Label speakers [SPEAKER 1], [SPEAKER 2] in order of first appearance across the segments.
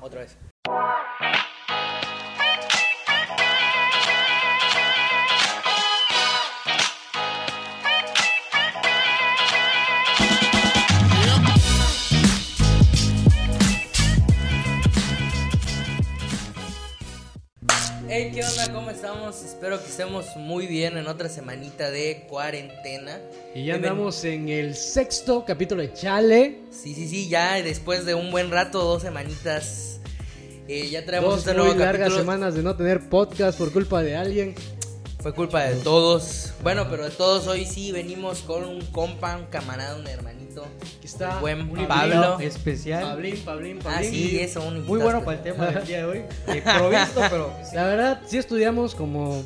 [SPEAKER 1] Otra vez. Hey, ¿qué onda? ¿Cómo estamos? Espero que estemos muy bien en otra semanita de cuarentena.
[SPEAKER 2] Y ya andamos en el sexto capítulo de Chale.
[SPEAKER 1] Sí, sí, sí, ya después de un buen rato, dos semanitas, eh, ya traemos
[SPEAKER 2] Dos
[SPEAKER 1] este
[SPEAKER 2] muy
[SPEAKER 1] nuevo
[SPEAKER 2] largas
[SPEAKER 1] capítulo.
[SPEAKER 2] semanas de no tener podcast por culpa de alguien.
[SPEAKER 1] Fue culpa de todos. Bueno, pero de todos hoy sí venimos con un compa, un camarada, un hermanito.
[SPEAKER 2] Aquí está.
[SPEAKER 1] Buen
[SPEAKER 2] un
[SPEAKER 1] Pablo.
[SPEAKER 3] especial.
[SPEAKER 2] Pablín, Pablín,
[SPEAKER 1] Ah,
[SPEAKER 2] Pablín.
[SPEAKER 1] sí, eso, un
[SPEAKER 3] Muy bueno para el tema del día de hoy. Improvisto, pero. sí.
[SPEAKER 2] La verdad, sí estudiamos como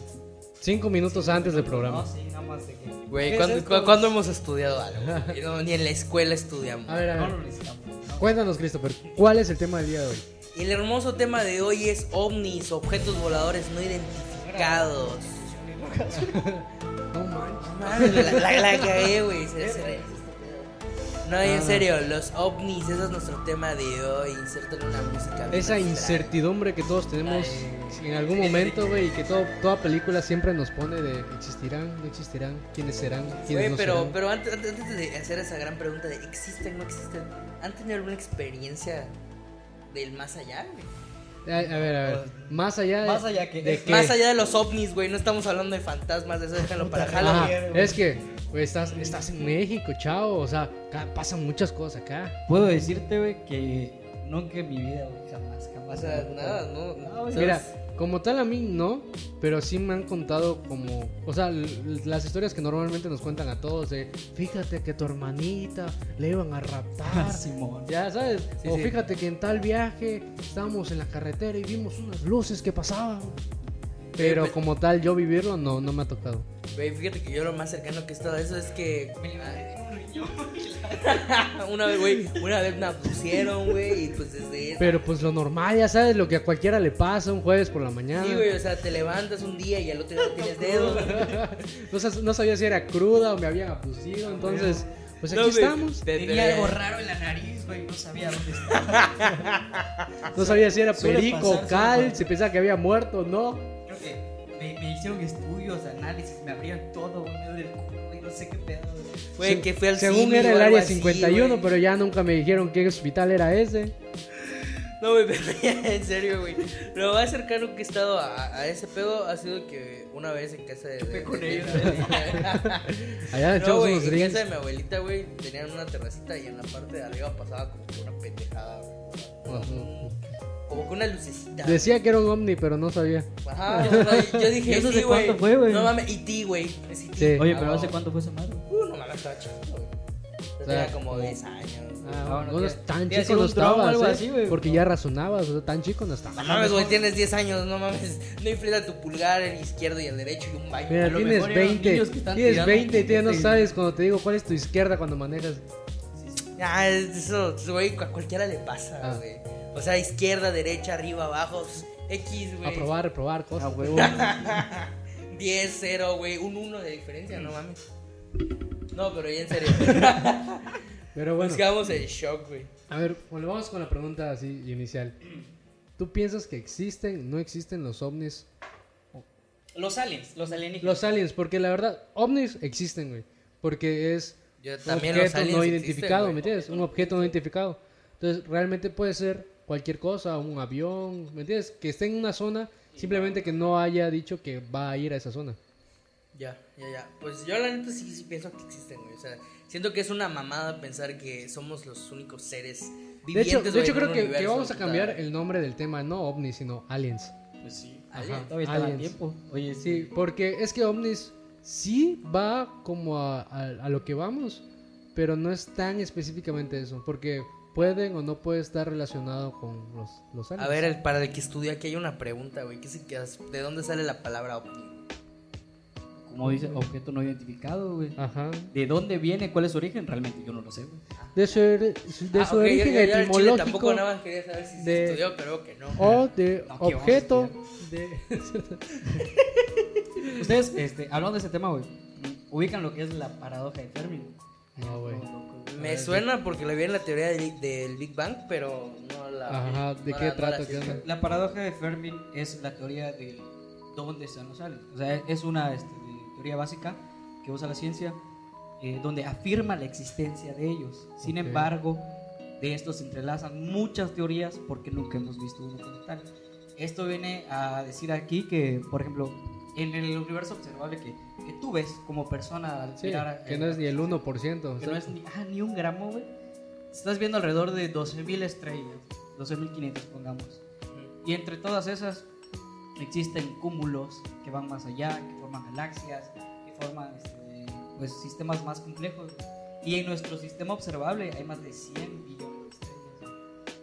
[SPEAKER 2] cinco minutos antes del programa.
[SPEAKER 3] No, sí, nada más de que.
[SPEAKER 1] Güey,
[SPEAKER 2] ¿Qué
[SPEAKER 1] ¿cuándo,
[SPEAKER 2] es esto?
[SPEAKER 1] cu- cuándo hemos estudiado algo? güey? No, ni en la escuela estudiamos.
[SPEAKER 2] A ver, a
[SPEAKER 3] No
[SPEAKER 2] ver.
[SPEAKER 3] lo necesitamos. ¿no?
[SPEAKER 2] Cuéntanos, Christopher, ¿cuál es el tema del día de hoy?
[SPEAKER 1] El hermoso tema de hoy es ovnis, objetos voladores no identificados.
[SPEAKER 2] No manches.
[SPEAKER 1] La, la, la cagué, güey. se- se- No, y en serio, los ovnis, ese es nuestro tema de hoy. Insértale una música. bien
[SPEAKER 2] Esa
[SPEAKER 1] astral.
[SPEAKER 2] incertidumbre que todos tenemos en algún momento, güey, y que todo, toda película siempre nos pone de existirán, no existirán, quiénes serán, quiénes
[SPEAKER 1] Güey,
[SPEAKER 2] no
[SPEAKER 1] pero,
[SPEAKER 2] serán.
[SPEAKER 1] pero antes, antes antes de hacer esa gran pregunta de ¿existen no existen? ¿Han tenido alguna experiencia del más allá? güey?
[SPEAKER 2] A, a ver, a ver, más allá de,
[SPEAKER 3] Más allá que-
[SPEAKER 2] de que...
[SPEAKER 1] Más allá de los ovnis, güey, no estamos hablando de fantasmas, de eso déjalo para Halloween.
[SPEAKER 2] Es que güey, estás, estás en México, chao. O sea, acá pasan muchas cosas acá.
[SPEAKER 3] Puedo decirte, güey, que nunca en mi vida, güey, jamás,
[SPEAKER 1] O sea, nada, no.
[SPEAKER 3] No, güey.
[SPEAKER 1] ¿sabes?
[SPEAKER 2] Mira, como tal a mí no, pero sí me han contado como, o sea, las historias que normalmente nos cuentan a todos de, fíjate que tu hermanita le iban a raptar.
[SPEAKER 3] Ah, Simón.
[SPEAKER 2] Ya sabes,
[SPEAKER 1] Sí,
[SPEAKER 2] o
[SPEAKER 1] sí.
[SPEAKER 2] fíjate que en tal viaje estábamos en la carretera y vimos unas luces que pasaban. Pero
[SPEAKER 1] Pero-
[SPEAKER 2] como tal, yo vivirlo no, no me ha tocado.
[SPEAKER 1] Güey, fíjate que yo lo más cercano que he estado a eso es que. una vez, güey, una vez me abducieron, güey, y pues desde eso.
[SPEAKER 2] Pero pues lo normal, ya sabes, lo que a cualquiera le pasa un jueves por la mañana.
[SPEAKER 1] Sí, güey, o sea, te levantas un día y al otro día no tienes dedos.
[SPEAKER 2] no, sa- no sabía si era cruda o me habían abducido, entonces, pues aquí
[SPEAKER 1] No,
[SPEAKER 2] estamos.
[SPEAKER 1] te- te-
[SPEAKER 3] Tenía algo raro en la nariz, güey, no sabía dónde estaba.
[SPEAKER 2] No sabía si era perico cal, si pensaba que había muerto o no.
[SPEAKER 3] Creo que me, me hicieron estudios, análisis, me abrían todo, güey, del culo, no sé qué pedo. güey.
[SPEAKER 1] Güey,
[SPEAKER 2] Se-
[SPEAKER 1] que fue al
[SPEAKER 2] Según
[SPEAKER 1] cine
[SPEAKER 2] era el área
[SPEAKER 1] así,
[SPEAKER 2] 51,
[SPEAKER 1] güey.
[SPEAKER 2] pero ya nunca me dijeron qué hospital era ese.
[SPEAKER 1] No, güey, pero ya, en serio, güey. Lo más cercano que he estado a, a ese pedo ha sido que una vez en casa de. de-
[SPEAKER 3] con
[SPEAKER 1] de-
[SPEAKER 3] ellos,
[SPEAKER 2] Allá
[SPEAKER 1] No,
[SPEAKER 2] echamos
[SPEAKER 1] güey,
[SPEAKER 2] unos
[SPEAKER 1] en casa de mi abuelita, güey, tenían una terracita y en la parte de arriba pasaba como una pendejada, güey.
[SPEAKER 2] Ajá.
[SPEAKER 1] Como que una lucecita.
[SPEAKER 2] Decía que era un ovni, pero no sabía.
[SPEAKER 1] Ajá, o yo dije,
[SPEAKER 3] ¿Y eso
[SPEAKER 1] sí,
[SPEAKER 3] hace
[SPEAKER 1] güey.
[SPEAKER 3] cuánto fue, güey?
[SPEAKER 1] No mames, y ti, güey. E.T.
[SPEAKER 2] Sí.
[SPEAKER 3] Oye,
[SPEAKER 1] Ah,
[SPEAKER 3] pero ¿hace cuánto fue esa madre?
[SPEAKER 1] Uh, no mames, estaba chiquito, güey. Yo
[SPEAKER 2] sea,
[SPEAKER 1] tenía como
[SPEAKER 2] como-
[SPEAKER 1] 10 años.
[SPEAKER 2] Ah, no es tan chico no
[SPEAKER 3] o
[SPEAKER 2] estabas,
[SPEAKER 3] algo
[SPEAKER 2] ¿eh?
[SPEAKER 3] así, güey.
[SPEAKER 2] Porque ya razonabas, o sea, tan chico no estabas.
[SPEAKER 1] No mames, güey, tienes 10 años, no mames. No inflita tu pulgar, el izquierdo y el derecho y un baño.
[SPEAKER 2] Mira, tienes
[SPEAKER 3] mejor eran
[SPEAKER 2] 20,
[SPEAKER 3] niños que están
[SPEAKER 2] tienes
[SPEAKER 3] tirando
[SPEAKER 2] 20 y tú ya no sabes cuando te digo cuál es tu izquierda cuando manejas.
[SPEAKER 1] Ah, eso, güey, a cualquiera le pasa,
[SPEAKER 2] Ah.
[SPEAKER 1] güey. O sea, izquierda, derecha, arriba, abajo, X, güey.
[SPEAKER 2] A probar, reprobar
[SPEAKER 3] Ah,
[SPEAKER 2] cosas.
[SPEAKER 3] huevo.
[SPEAKER 1] 10, 0, güey, un 1 de diferencia, no mames. No, pero ya en serio.
[SPEAKER 2] Pero bueno,
[SPEAKER 1] Nos quedamos en shock, güey.
[SPEAKER 2] a ver, bueno, vamos con la pregunta así inicial. ¿Tú piensas que existen, no existen los ovnis?
[SPEAKER 3] Los aliens, los alienígenas.
[SPEAKER 2] Los aliens, porque la verdad, ovnis existen, güey. Porque es
[SPEAKER 1] Yo
[SPEAKER 2] un objeto no identificado. ¿me entiendes? Un objeto no identificado. Entonces, realmente puede ser cualquier cosa, un avión, ¿me entiendes? Que esté en una zona, simplemente que no haya dicho que va a ir a esa zona.
[SPEAKER 1] Ya, ya, ya. Pues yo la neta sí, sí pienso que existen, güey. O sea, siento que es una mamada pensar que somos los únicos seres
[SPEAKER 2] De
[SPEAKER 1] vivientes.
[SPEAKER 2] hecho, de hecho creo que, vamos a cambiar el nombre del tema, no ovnis, sino aliens.
[SPEAKER 3] Pues sí.
[SPEAKER 1] Alien.
[SPEAKER 3] Todavía está a
[SPEAKER 2] aliens.
[SPEAKER 3] tiempo. Oye,
[SPEAKER 2] Sí, porque es que ovnis sí va como a, a- a lo que vamos, pero no es tan específicamente eso, porque pueden o no puede estar relacionado con los, los aliens.
[SPEAKER 1] A ver, el, para el que estudia, aquí hay una pregunta, güey. ¿Qué se- qué- ¿De dónde sale la palabra ovni?
[SPEAKER 3] Como dice, objeto no identificado, güey.
[SPEAKER 2] Ajá.
[SPEAKER 3] ¿De dónde viene? ¿Cuál es su origen? Realmente yo no lo sé, güey.
[SPEAKER 2] De su, de
[SPEAKER 1] Ah,
[SPEAKER 2] su origen
[SPEAKER 1] yo- yo-
[SPEAKER 2] etimológico
[SPEAKER 1] Tampoco nada más quería saber si se
[SPEAKER 2] de-
[SPEAKER 1] estudió, pero que no.
[SPEAKER 2] o de
[SPEAKER 3] No, ¿qué vamos a
[SPEAKER 2] objeto de...
[SPEAKER 3] Ustedes, este, hablando de ese tema, güey, ubican lo que es la paradoja de Fermi.
[SPEAKER 2] No, güey.
[SPEAKER 1] Me suena porque lo vi en la teoría del, del Big Bang, pero no la la.
[SPEAKER 2] Ajá, ¿de
[SPEAKER 1] no
[SPEAKER 2] qué
[SPEAKER 1] la- no
[SPEAKER 2] trata?
[SPEAKER 1] la
[SPEAKER 2] ¿Qué
[SPEAKER 1] ciencia.
[SPEAKER 2] onda?
[SPEAKER 3] La paradoja de Fermi es la teoría de dónde están los aliens. O sea, es una este, teoría básica que usa la ciencia eh, donde afirma la existencia de ellos. Sin
[SPEAKER 2] Ok.
[SPEAKER 3] embargo, de estos se entrelazan muchas teorías porque nunca hemos visto uno como tal. Esto viene a decir aquí que, por ejemplo, en el universo observable que, que tú ves como persona al
[SPEAKER 2] Sí,
[SPEAKER 3] mirar,
[SPEAKER 2] que
[SPEAKER 3] eh,
[SPEAKER 2] no es ni el 1%.
[SPEAKER 3] que no es ni, ah, ni un gramo, güey. Estás viendo alrededor de 12.000 estrellas, 12.500 pongamos. Y entre todas esas existen cúmulos que van más allá, que forman galaxias, que forman este, pues, sistemas más complejos. Y en nuestro sistema observable hay más de 100 billones de estrellas.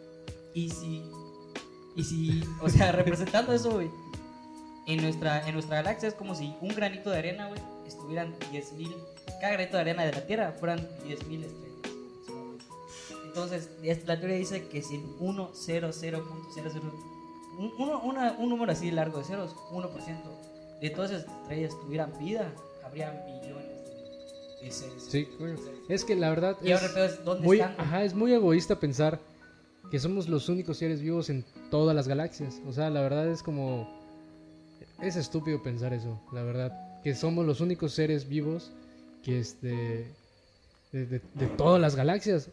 [SPEAKER 3] Y si, y si, o sea, representando eso, güey, en nuestra, en nuestra galaxia es como si un granito de arena, güey, estuvieran 10.000, cada granito de arena de la Tierra fueran 10.000 estrellas. Entonces, es- la teoría dice que si en 1, 0, 0.00, un, uno- una- un número así largo de ceros, 1% de todas esas estrellas tuvieran vida, habrían millones de, seres.
[SPEAKER 2] Sí, bueno, es que la verdad
[SPEAKER 3] Y ahora
[SPEAKER 2] es
[SPEAKER 3] el pedo es, ¿dónde
[SPEAKER 2] muy,
[SPEAKER 3] están?
[SPEAKER 2] ajá, es muy egoísta pensar que somos los únicos seres vivos en todas las galaxias. O sea, la verdad es como... Es estúpido pensar eso, la verdad. Que somos los únicos seres vivos que este... De, de- de todas las galaxias.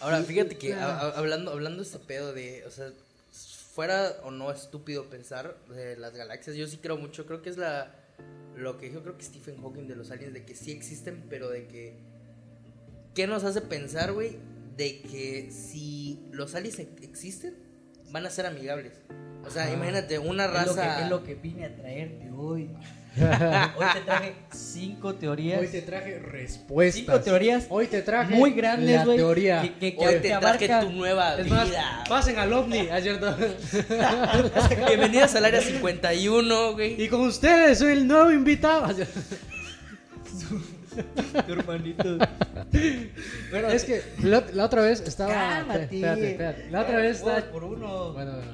[SPEAKER 1] Ahora, fíjate que a- a- hablando, hablando este pedo de, o sea, fuera o no estúpido pensar de las galaxias, yo sí creo mucho, creo que es la, lo que yo creo que Stephen Hawking de los aliens, de que sí existen, pero de que, ¿qué nos hace pensar, güey? De que si los aliens e- existen, van a ser amigables. O sea,
[SPEAKER 2] Ajá.
[SPEAKER 1] imagínate, una
[SPEAKER 3] Es lo, que,
[SPEAKER 1] raza...
[SPEAKER 3] es lo que vine a traerte hoy. Hoy te traje cinco teorías.
[SPEAKER 2] traje respuestas.
[SPEAKER 3] cinco teorías
[SPEAKER 2] Hoy te traje
[SPEAKER 3] muy grandes, güey.
[SPEAKER 2] teoría.
[SPEAKER 3] Que, que, que
[SPEAKER 1] Hoy te traje tu nueva
[SPEAKER 2] Es más,
[SPEAKER 1] vida.
[SPEAKER 2] pasen al ovni.
[SPEAKER 1] Bienvenidos al área 51, güey.
[SPEAKER 2] y con ustedes soy el nuevo invitado.
[SPEAKER 3] Tu hermanito. Bueno,
[SPEAKER 2] es que la, la otra vez estaba.
[SPEAKER 3] Cálmate.
[SPEAKER 2] Espérate, espérate. La otra vez estaba.
[SPEAKER 3] por uno.
[SPEAKER 2] Bueno, bueno.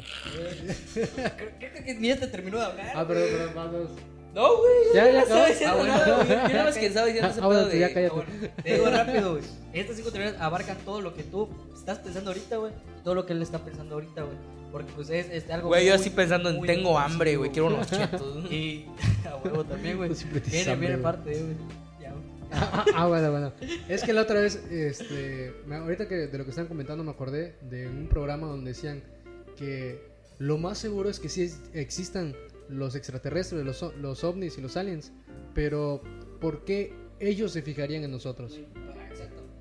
[SPEAKER 3] Creo, que ni este terminó de hablar.
[SPEAKER 2] Ah, perdón, perdón, vamos.
[SPEAKER 1] No, güey.
[SPEAKER 2] Ya, ya
[SPEAKER 1] no estaba diciendo
[SPEAKER 2] Ah, bueno.
[SPEAKER 1] nada, güey. Yo nada más que estaba diciendo ese
[SPEAKER 2] Ah, bueno,
[SPEAKER 1] pedo
[SPEAKER 2] pues ya
[SPEAKER 1] de...
[SPEAKER 2] cállate.
[SPEAKER 3] Ah, bueno, te digo rápido, güey. Estas cinco teorías abarcan todo lo que tú estás pensando ahorita, güey. Todo lo que él está pensando ahorita, güey. Porque pues es, es algo
[SPEAKER 1] Güey, yo así pensando en tengo hambre, güey, quiero unos chetos.
[SPEAKER 3] Y a huevo también, güey. Viene, viene parte, güey.
[SPEAKER 2] Ah, bueno, bueno. Es que la otra vez, este, ahorita que de lo que están comentando me acordé de un programa donde decían que lo más seguro es que sí existan los extraterrestres, los, los ovnis y los aliens, pero ¿por qué ellos se fijarían en nosotros?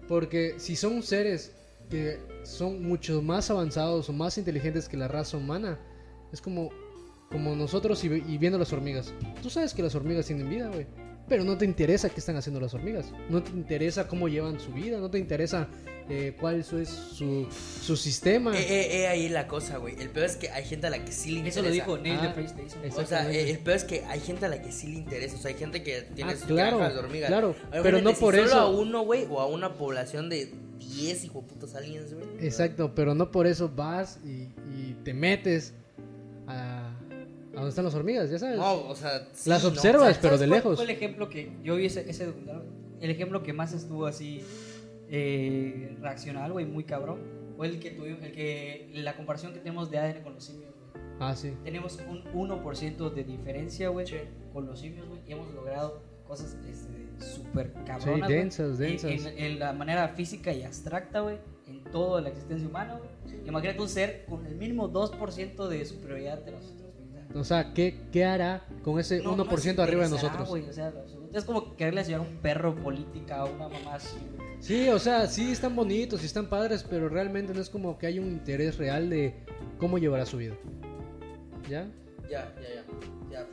[SPEAKER 2] Porque si son seres que son mucho más avanzados o más inteligentes que la raza humana, es como, como nosotros y, y viendo las hormigas. Tú sabes que las hormigas tienen vida, güey. Pero no te interesa qué están haciendo las hormigas. No te interesa cómo llevan su vida. No te interesa eh, cuál es su, su sistema.
[SPEAKER 1] Eh, eh, eh, ahí la cosa, güey. El peor es que hay gente a la que sí le interesa.
[SPEAKER 3] Eso lo dijo Neil
[SPEAKER 2] Ah,
[SPEAKER 3] Tyson.
[SPEAKER 2] exacto.
[SPEAKER 1] O sea, eh, el peor es que hay gente a la que sí le interesa. O sea, hay gente que tiene
[SPEAKER 2] Ah,
[SPEAKER 1] sus
[SPEAKER 2] claro,
[SPEAKER 1] de hormigas.
[SPEAKER 2] claro, pero no por
[SPEAKER 1] si
[SPEAKER 2] eso-
[SPEAKER 1] Solo a uno, güey, o a una población de 10 hijoputos aliens, güey.
[SPEAKER 2] Exacto, pero no por eso vas y, y te metes a donde están las hormigas, ya sabes.
[SPEAKER 1] No, o sea, sí,
[SPEAKER 2] Las
[SPEAKER 1] no.
[SPEAKER 2] observas,
[SPEAKER 3] ¿Sabes
[SPEAKER 2] pero de
[SPEAKER 3] cuál
[SPEAKER 2] lejos.
[SPEAKER 3] Fue el ejemplo que yo vi ese, ese documental. El ejemplo que más estuvo así eh, reaccional, güey, muy cabrón. Fue el que tuvimos, el que la comparación que tenemos de ADN con los simios, güey.
[SPEAKER 2] Ah, sí.
[SPEAKER 3] Tenemos un 1% de diferencia, güey, con los simios, güey, y hemos logrado cosas este, súper cabronas. güey,
[SPEAKER 2] densas,
[SPEAKER 3] en-
[SPEAKER 2] densas.
[SPEAKER 3] En, en la manera física y abstracta, güey, en toda la existencia humana, güey. Imagínate un ser con el mínimo 2% de superioridad de nosotros. O sea,
[SPEAKER 2] ¿qué, qué hará con ese
[SPEAKER 3] no-
[SPEAKER 2] 1%
[SPEAKER 3] no les
[SPEAKER 2] arriba de nosotros?
[SPEAKER 3] o sea, es como quererle enseñar a un perro política a una mamá así, güey.
[SPEAKER 2] Sí, o sea, sí están bonitos y están padres, pero realmente no es como que hay un interés real de cómo llevará su vida. ¿Ya?
[SPEAKER 1] Ya, ya, ya.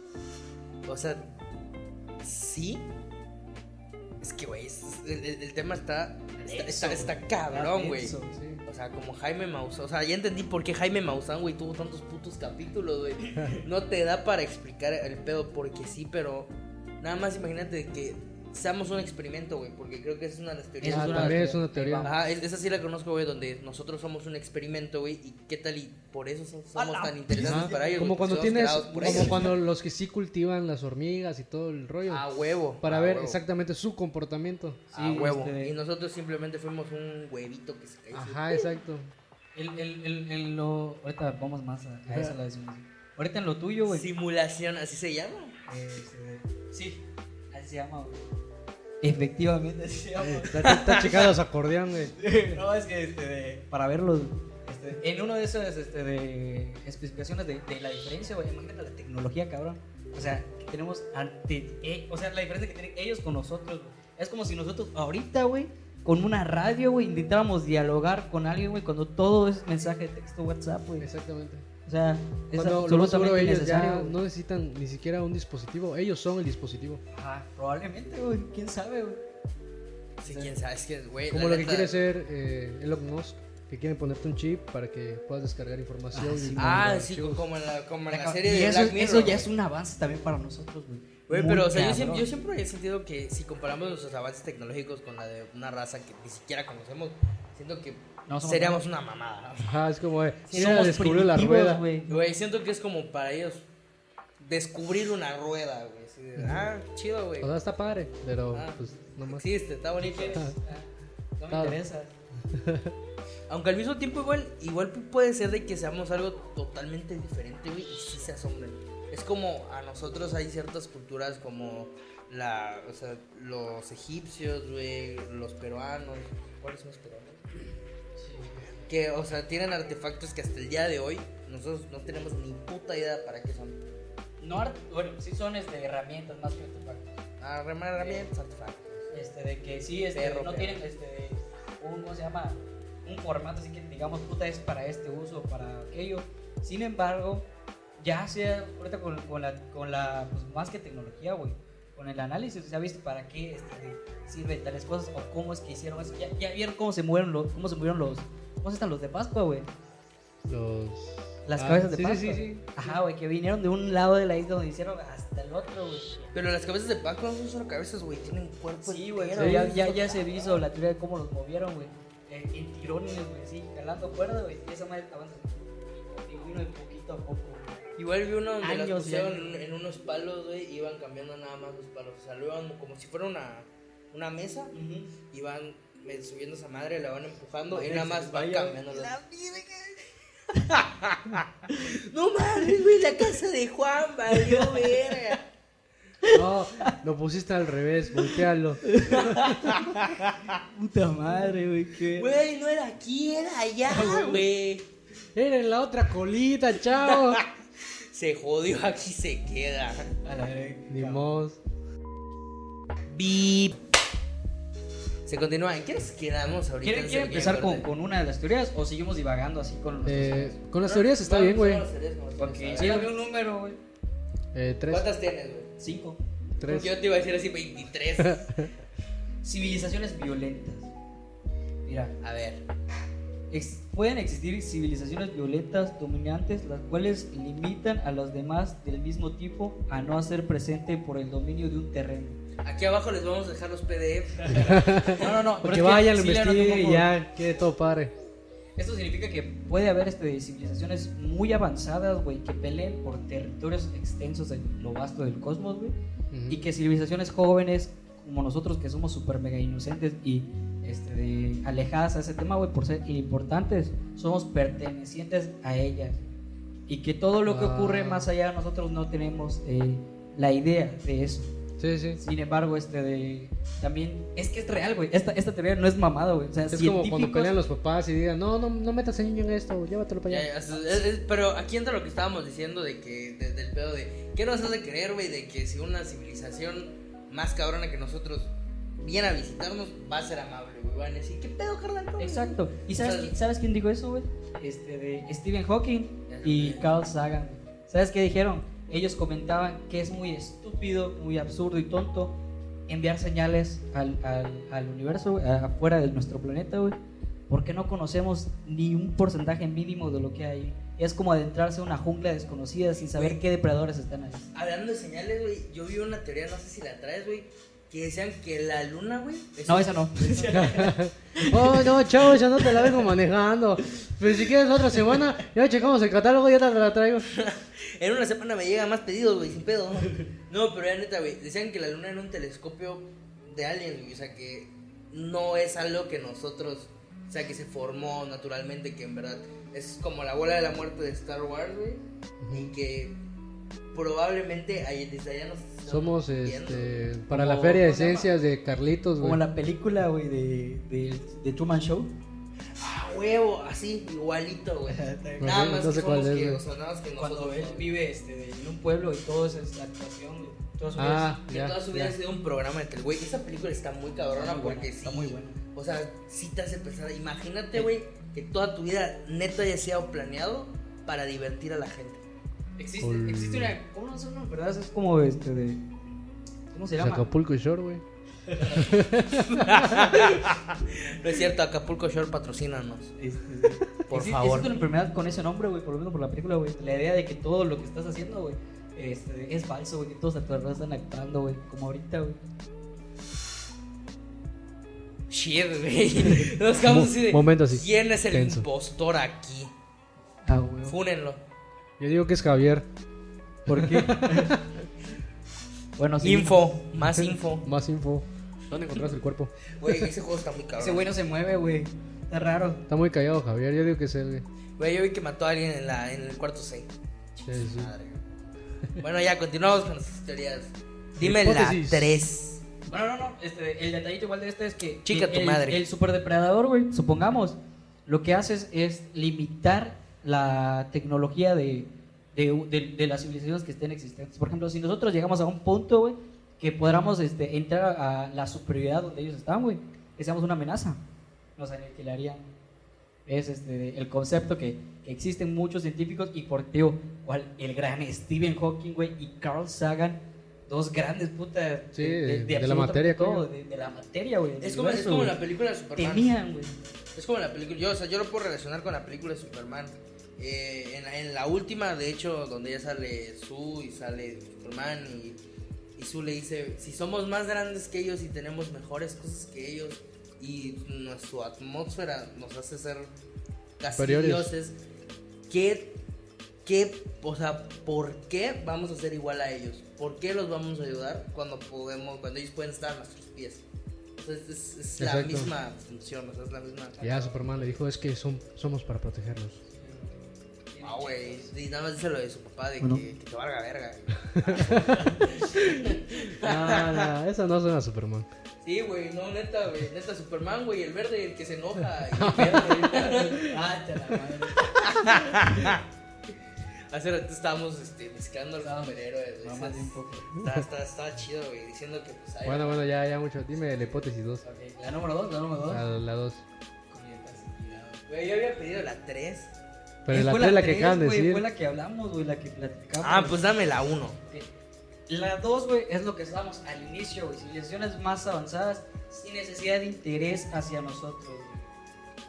[SPEAKER 1] ya. O sea, sí. Es que, güey, el, el- el tema está. Está, está, está cabrón, güey.
[SPEAKER 2] Sí.
[SPEAKER 1] O sea, como Jaime Maussan. O sea, ya entendí por qué Jaime Maussan, güey, tuvo tantos putos capítulos, güey. No te da para explicar el pedo porque sí, pero. Nada más imagínate que seamos un experimento, güey. Porque creo que esa es una de las teorías.
[SPEAKER 3] Esa
[SPEAKER 2] Ah,
[SPEAKER 3] es una-
[SPEAKER 2] también es una teoría.
[SPEAKER 1] Ajá, es- esa sí la conozco, güey, donde nosotros somos un experimento, güey, y qué tal y por eso so- somos tan interesantes
[SPEAKER 2] Ajá,
[SPEAKER 1] para ellos.
[SPEAKER 2] como cuando tienes, como
[SPEAKER 1] ellos.
[SPEAKER 2] cuando los que sí cultivan las hormigas y todo el rollo,
[SPEAKER 1] A huevo.
[SPEAKER 2] para
[SPEAKER 1] a
[SPEAKER 2] ver
[SPEAKER 1] huevo,
[SPEAKER 2] exactamente su comportamiento.
[SPEAKER 1] A huevo.
[SPEAKER 3] este-
[SPEAKER 1] Y nosotros simplemente fuimos un huevito que se cayó.
[SPEAKER 2] Ajá, exacto.
[SPEAKER 3] El, el, el, el lo, ahorita vamos más a, a eso, la. Ahorita en lo tuyo, güey.
[SPEAKER 1] Simulación, así se llama.
[SPEAKER 3] Este, sí, así se llama, güey. Efectivamente.
[SPEAKER 2] Eh, Está, está checado su acordeón, güey.
[SPEAKER 3] no, es que este, de- para verlos, este, en uno de esos este, de especificaciones de, de la diferencia, güey, imagínate la tecnología, cabrón. O sea, que tenemos ante, eh, o sea, la diferencia que tienen ellos con nosotros, güey. Es como si nosotros ahorita, güey, con una radio, güey, intentáramos dialogar con alguien, güey, cuando todo es mensaje de texto, WhatsApp, güey.
[SPEAKER 2] Exactamente.
[SPEAKER 3] O sea, es
[SPEAKER 2] Cuando
[SPEAKER 3] absolutamente
[SPEAKER 2] ellos
[SPEAKER 3] necesario.
[SPEAKER 2] ya no necesitan ni siquiera un dispositivo, ellos son el dispositivo.
[SPEAKER 3] Ajá, probablemente, güey, quién sabe, güey.
[SPEAKER 1] Sí, quién sabe, es que, güey.
[SPEAKER 2] Como lo que quiere hacer eh, Elon Musk, que quieren ponerte un chip para que puedas descargar información.
[SPEAKER 3] Ah,
[SPEAKER 2] y
[SPEAKER 3] sí.
[SPEAKER 1] Ah, sí, como en la, como en la serie
[SPEAKER 3] y
[SPEAKER 1] de
[SPEAKER 3] eso,
[SPEAKER 1] Black Mirror.
[SPEAKER 3] eso ya es un avance también para nosotros, güey.
[SPEAKER 1] Güey, pero o sea, yo siempre, yo siempre he sentido que si comparamos nuestros avances tecnológicos con la de una raza que ni siquiera conocemos, siento que
[SPEAKER 3] No somos
[SPEAKER 1] seríamos una mamada.
[SPEAKER 2] Ajá, es como, eh,
[SPEAKER 3] Sí, somos
[SPEAKER 2] descubrió la rueda.
[SPEAKER 3] güey.
[SPEAKER 1] Güey, siento que es como para ellos descubrir una rueda, güey. de, ah, chido, güey.
[SPEAKER 2] O sea, está padre, pero
[SPEAKER 1] Ah.
[SPEAKER 2] pues no más.
[SPEAKER 1] Existe, está
[SPEAKER 3] ¿Qué
[SPEAKER 1] bonito.
[SPEAKER 3] quieres? Ah, No me interesa.
[SPEAKER 1] Aunque al mismo tiempo igual, igual puede ser de que seamos algo totalmente diferente, güey, y sí se asombren. Es como a nosotros hay ciertas culturas como la, o sea, los egipcios, güey, los peruanos. ¿Cuáles son los peruanos? Que, o sea, tienen artefactos que hasta el día de hoy nosotros no tenemos ni puta idea para qué son.
[SPEAKER 3] No, bueno, sí son este, herramientas más que artefactos.
[SPEAKER 1] Ah, herramientas, artefactos.
[SPEAKER 3] Este, de que sí, este,
[SPEAKER 1] Perro,
[SPEAKER 3] no
[SPEAKER 1] perro.
[SPEAKER 3] tienen este, un, ¿cómo se llama? Un formato así que digamos, puta, es para este uso, para aquello. Sin embargo, ya sea ahorita con, con la, con la pues, más que tecnología, güey, con el análisis, se ha visto para qué este, sirven tales cosas o cómo es que hicieron eso. Ya, ya vieron cómo se murieron los, cómo se murieron los, ¿cómo están los de Pascua, güey?
[SPEAKER 2] Los...
[SPEAKER 3] Las
[SPEAKER 2] Ah,
[SPEAKER 3] cabezas de
[SPEAKER 2] sí,
[SPEAKER 3] Pascua.
[SPEAKER 2] sí, sí, sí.
[SPEAKER 3] Ajá, güey, que vinieron de un lado de la isla donde hicieron hasta el otro, güey.
[SPEAKER 1] Pero las cabezas de Paco no son solo cabezas, güey, tienen cuerpo
[SPEAKER 3] Sí, güey, pero ya, ya, ya se hizo la teoría de cómo los movieron, güey. Eh, en tirones, güey, sí, jalando cuerda, güey. Y esa madre avanza. Y vino de poquito a poco.
[SPEAKER 1] Igual vi uno donde las
[SPEAKER 3] Años
[SPEAKER 1] pusieron
[SPEAKER 3] ya.
[SPEAKER 1] en, unos palos, güey, y iban cambiando nada más los palos. O sea, lo iban como si fuera una, una mesa, iban eh, subiendo esa madre, la van empujando y nada más van cambiando. los- no mames, güey, la casa de Juan valió verga.
[SPEAKER 2] No, lo pusiste al revés, voltealo.
[SPEAKER 3] Puta madre, güey, qué.
[SPEAKER 1] Güey, no era aquí, era allá, güey.
[SPEAKER 2] Era en la otra colita, chao.
[SPEAKER 1] Se jodió, aquí se queda.
[SPEAKER 2] Ni mos.
[SPEAKER 1] Bip. Se continúa. ¿En qué nos quedamos ahorita?
[SPEAKER 3] ¿Quieren,
[SPEAKER 1] en
[SPEAKER 3] quieren empezar con, una de las teorías o seguimos divagando así con nuestros
[SPEAKER 2] Eh, con las teorías está bien, güey.
[SPEAKER 3] Porque sí, un número, güey.
[SPEAKER 2] Eh, tres.
[SPEAKER 1] ¿Cuántas tienes, güey?
[SPEAKER 3] Cinco.
[SPEAKER 2] Tres.
[SPEAKER 1] Porque yo te iba a decir así 23.
[SPEAKER 3] Civilizaciones violentas. Mira,
[SPEAKER 1] a ver.
[SPEAKER 3] Ex- pueden existir civilizaciones violentas dominantes las cuales limitan a los demás del mismo tipo a no hacer presente por el dominio de un terreno.
[SPEAKER 1] Aquí abajo les vamos a dejar los PDF.
[SPEAKER 3] No, no, no.
[SPEAKER 2] Porque vayan, lo
[SPEAKER 3] sí
[SPEAKER 2] investiguen y ya quede todo padre.
[SPEAKER 3] Esto significa que puede haber este, civilizaciones muy avanzadas, güey, que peleen por territorios extensos de lo vasto del cosmos, güey. Y que civilizaciones jóvenes como nosotros que somos súper mega inocentes y este, de- alejadas a ese tema, güey, por ser importantes, somos pertenecientes a ellas. Y que todo lo que
[SPEAKER 2] Ah.
[SPEAKER 3] ocurre más allá nosotros no tenemos eh, la idea de eso.
[SPEAKER 2] Sí, sí.
[SPEAKER 3] Sin embargo, este de también es que es real, güey. Esta, esta teoría no es mamada, güey. O sea,
[SPEAKER 2] Es como cuando
[SPEAKER 3] científicos-
[SPEAKER 2] pelean los papás y digan, no, no, no metas al niño en esto, llévatelo para
[SPEAKER 1] Ya,
[SPEAKER 2] allá.
[SPEAKER 1] ya, es- es- es- pero aquí entra lo que estábamos diciendo de que, de- del pedo de, ¿qué nos hace creer, güey? De que si una civilización más cabrona que nosotros viene a visitarnos, va a ser amable, güey. Van a decir, ¿qué pedo, carnal? ¿Cómo?"
[SPEAKER 3] Exacto. ¿Y sabes,
[SPEAKER 1] O sea,
[SPEAKER 3] quién, sabes quién dijo eso, güey? Este de Stephen Hawking y. Carl Sagan. ¿Sabes qué dijeron? Ellos comentaban que es muy estúpido, muy absurdo y tonto enviar señales al, al, al universo, afuera de nuestro planeta, güey. Porque no conocemos ni un porcentaje mínimo de lo que hay. Es como adentrarse a una jungla desconocida sin saber qué depredadores están ahí.
[SPEAKER 1] Hablando de señales, güey, yo vi una teoría, no sé si la traes, güey, que decían que la luna, güey... es
[SPEAKER 3] No,
[SPEAKER 1] un-
[SPEAKER 3] esa no.
[SPEAKER 2] Oh, no, chavo, ya no te la vengo manejando. Pero si quieres la otra semana, ya checamos el catálogo y ya te la traigo.
[SPEAKER 1] En una semana me llegan más pedidos, güey, sin pedo. No, pero ya neta, güey. Decían que la luna era un telescopio de aliens, güey. O sea, que no es algo que nosotros O sea, que se formó naturalmente, que en verdad es como la bola de la muerte de Star Wars, güey. Y que probablemente ahí, desde allá nos
[SPEAKER 2] Somos este, para la feria de esencias de Carlitos,
[SPEAKER 3] Como la película, güey, de, de, de Truman Show.
[SPEAKER 1] Ah, huevo, así, igualito, güey. Nada
[SPEAKER 2] sé,
[SPEAKER 1] más
[SPEAKER 2] no sé
[SPEAKER 1] que somos
[SPEAKER 2] es,
[SPEAKER 1] que,
[SPEAKER 2] güey.
[SPEAKER 1] o sea, nada más que
[SPEAKER 3] Cuando
[SPEAKER 1] nosotros.
[SPEAKER 3] él
[SPEAKER 1] ¿no?
[SPEAKER 3] vive este, de- en un pueblo y todo eso es actuación, güey. Toda su vida
[SPEAKER 2] Ah,
[SPEAKER 1] Que
[SPEAKER 2] ya.
[SPEAKER 1] toda su vida
[SPEAKER 2] ya.
[SPEAKER 1] ha sido un programa de tele, güey. Esa película está muy cabrona
[SPEAKER 3] está muy buena,
[SPEAKER 1] porque sí.
[SPEAKER 3] Está muy buena.
[SPEAKER 1] O sea, sí te hace pensar. Imagínate, güey, que toda tu vida neta haya sido planeado para divertir a la gente.
[SPEAKER 3] Existe,
[SPEAKER 2] Ol-
[SPEAKER 3] existe una. ¿Cómo no son, verdad? Es como este de. ¿Cómo se llama?
[SPEAKER 2] Acapulco Shore, güey.
[SPEAKER 1] No es cierto, Acapulco Shore patrocínanos.
[SPEAKER 3] Este,
[SPEAKER 1] Por
[SPEAKER 3] existe,
[SPEAKER 1] favor.
[SPEAKER 3] Existe una enfermedad con ese nombre, güey, por lo menos por la película, güey. La idea de que todo lo que estás haciendo, güey, este, es falso, güey. Que todos a tu alrededor están actuando, güey. Como ahorita, güey.
[SPEAKER 1] Shit, güey. Nos quedamos
[SPEAKER 2] Mo-
[SPEAKER 1] así de.
[SPEAKER 2] momento así,
[SPEAKER 1] ¿Quién es el
[SPEAKER 2] tenso.
[SPEAKER 1] impostor aquí?
[SPEAKER 3] Ah, güey.
[SPEAKER 1] Fúnenlo.
[SPEAKER 2] Yo digo que es Javier.
[SPEAKER 3] ¿Por qué? bueno, sí.
[SPEAKER 1] Info, más info.
[SPEAKER 2] Más info. ¿Dónde encontraste el cuerpo?
[SPEAKER 1] Güey, ese juego está muy cabrón.
[SPEAKER 3] Ese güey no se mueve, güey. Está raro.
[SPEAKER 2] Está muy callado, Javier. Yo digo que es él, güey.
[SPEAKER 1] Güey, yo vi que mató a alguien en, la, en el cuarto 6.
[SPEAKER 2] Sí, sí.
[SPEAKER 1] Madre. Bueno, ya continuamos con nuestras teorías. Dime la
[SPEAKER 2] Hipótesis.
[SPEAKER 1] 3.
[SPEAKER 3] Bueno, no, no. Este, el detallito igual de este es que.
[SPEAKER 1] Chica
[SPEAKER 3] el,
[SPEAKER 1] tu
[SPEAKER 3] el-
[SPEAKER 1] madre.
[SPEAKER 3] El superdepredador, güey, supongamos, lo que haces es limitar la tecnología de, de, de- de las civilizaciones que estén existentes. Por ejemplo, si nosotros llegamos a un punto, güey, que podamos este, entrar a la superioridad donde ellos están, güey, que seamos una amenaza, nos aniquilarían. Es este, el concepto que, que existen muchos científicos y por ti, cual el gran Stephen Hawking, güey, y Carl Sagan, dos grandes putas
[SPEAKER 2] Sí, de- de la materia,
[SPEAKER 3] todo, de, de la materia, güey.
[SPEAKER 1] Es como, es como la película de Superman.
[SPEAKER 3] Temían, güey.
[SPEAKER 1] Es como la película. Yo, o sea, yo lo puedo relacionar con la película de Superman. Eh, en, la, en la última, de hecho, donde ya sale Sue y sale Superman y, y Sue le dice: Si somos más grandes que ellos y tenemos mejores cosas que ellos y nuestra atmósfera nos hace ser casi
[SPEAKER 2] Superiores.
[SPEAKER 1] dioses, ¿qué, qué, o sea, ¿por qué vamos a ser igual a ellos? ¿Por qué los vamos a ayudar cuando podemos, cuando ellos pueden estar a nuestros pies? Entonces es, es la misma función, o sea, es la misma.
[SPEAKER 2] Ya Superman le dijo, es que son, somos para protegerlos.
[SPEAKER 1] Ah, güey. Y nada más dice lo de su papá de
[SPEAKER 3] Bueno.
[SPEAKER 1] que, que te valga verga.
[SPEAKER 2] No, no, eso no suena a Superman.
[SPEAKER 1] Sí, güey, no, neta, güey. Neta, Superman, güey, el verde, el que se enoja. Y el verde.
[SPEAKER 3] Ah, te la madre.
[SPEAKER 1] Hace rato estábamos este, mezclando al
[SPEAKER 3] Estábamos
[SPEAKER 1] superhéroe. güey.
[SPEAKER 3] Mamá de un poco.
[SPEAKER 1] Está, está, está chido, güey, diciendo que pues hay.
[SPEAKER 2] Bueno, bueno, ya, ya mucho. Dime la hipótesis 2.
[SPEAKER 3] Ok, La número dos, la número dos.
[SPEAKER 2] La, la 2.
[SPEAKER 1] Güey, yo había pedido la 3.
[SPEAKER 2] Pero
[SPEAKER 3] Eh,
[SPEAKER 2] la
[SPEAKER 3] fue
[SPEAKER 2] 3 la que
[SPEAKER 3] tres,
[SPEAKER 2] acaban de decir.
[SPEAKER 3] Fue la que hablamos, güey, la que platicamos.
[SPEAKER 1] Ah, pues dame la 1.
[SPEAKER 3] Ok. La 2, güey, es lo que estábamos al inicio, güey. Civilizaciones más avanzadas sin necesidad de interés hacia nosotros, güey.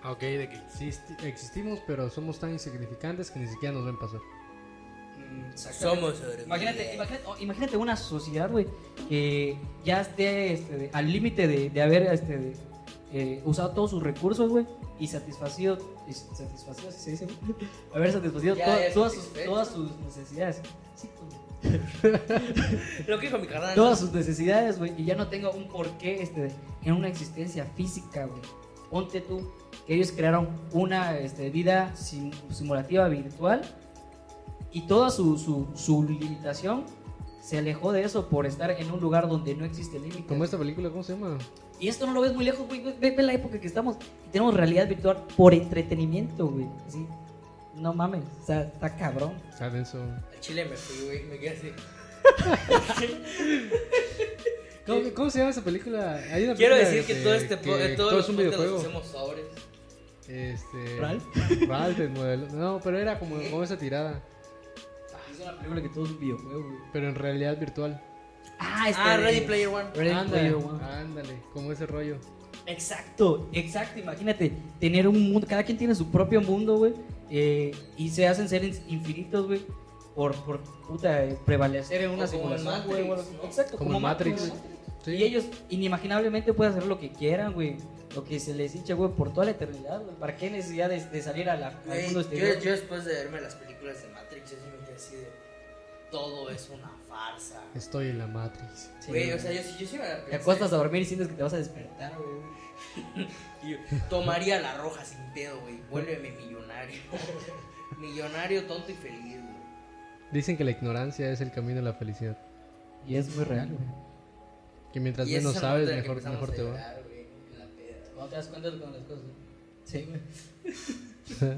[SPEAKER 2] Ah, Ok, de que existi- existimos, pero somos tan insignificantes que ni siquiera nos ven pasar.
[SPEAKER 3] Mm.
[SPEAKER 1] Somos.
[SPEAKER 3] Imagínate, imagínate, oh, imagínate una sociedad, güey, que ya esté este, de- al límite de, de haber este, de, eh, usado todos sus recursos, güey, y satisfacido, satisfacido, ¿sí se dice, haber satisfacido todas, sus,
[SPEAKER 1] satisfecho.
[SPEAKER 3] todas sus necesidades. Sí, coño.
[SPEAKER 1] Lo que dijo mi carnal.
[SPEAKER 3] todas sus necesidades, güey, y ya no tenga un porqué este, en una existencia física, güey. Ponte tú que ellos crearon una este, vida sim- simulativa virtual y toda su, su, su limitación se alejó de eso por estar en un lugar donde no existe límite.
[SPEAKER 2] Como esta película, ¿cómo se llama?
[SPEAKER 3] Y esto no lo ves muy lejos, güey. Ve, ve la época que estamos. y tenemos realidad virtual por entretenimiento, güey. Así, no mames. O sea, está cabrón.
[SPEAKER 2] Está denso.
[SPEAKER 1] Al chile me fui, güey, me quedé así.
[SPEAKER 2] ¿Cómo, cómo se llama esa película? Hay una
[SPEAKER 1] Quiero
[SPEAKER 2] película
[SPEAKER 1] decir que todo este po-
[SPEAKER 2] que
[SPEAKER 1] todos
[SPEAKER 2] todo
[SPEAKER 1] los
[SPEAKER 2] es un
[SPEAKER 1] podcasts
[SPEAKER 2] videojuego.
[SPEAKER 1] los hacemos sobres.
[SPEAKER 2] Este.
[SPEAKER 3] ¿Ralph?
[SPEAKER 2] Ralph, el modelo. No, pero era como, como esa tirada.
[SPEAKER 3] Es una película que todo es un videojuego, güey.
[SPEAKER 2] Pero en realidad virtual.
[SPEAKER 3] Ah, este
[SPEAKER 1] Ah, Ready Player One.
[SPEAKER 3] Ready
[SPEAKER 2] ándale,
[SPEAKER 3] Player One.
[SPEAKER 2] ándale, como ese rollo.
[SPEAKER 3] Exacto, exacto. Imagínate tener un mundo, cada quien tiene su propio mundo, güey. eh, y se hacen seres infinitos, güey. Por, por puta, eh, prevalecer en una simulación, güey. Exacto,
[SPEAKER 2] Como Matrix. Sí.
[SPEAKER 3] Y ellos inimaginablemente pueden hacer lo que quieran, güey. Lo que se les hincha, güey, por toda la eternidad, güey. ¿Para qué necesidad de, de salir a la, al mundo exterior?
[SPEAKER 1] yo después de verme las películas de Matrix, yo sí me quedé así de. todo es una farsa.
[SPEAKER 2] Estoy en la Matrix.
[SPEAKER 3] Sí,
[SPEAKER 1] Güey,
[SPEAKER 3] güey.
[SPEAKER 1] o sea, yo, yo sí me la
[SPEAKER 3] Te acuestas a dormir y sientes que te vas a despertar, güey.
[SPEAKER 1] Yo, Tomaría la roja sin pedo, güey. Vuélveme millonario. millonario, tonto y feliz, güey.
[SPEAKER 2] Dicen que la ignorancia es el camino a la felicidad.
[SPEAKER 3] Y es muy real, güey.
[SPEAKER 2] Que mientras menos sabes, mejor, mejor te va.
[SPEAKER 3] Cuando te das cuenta con las cosas. Sí, güey.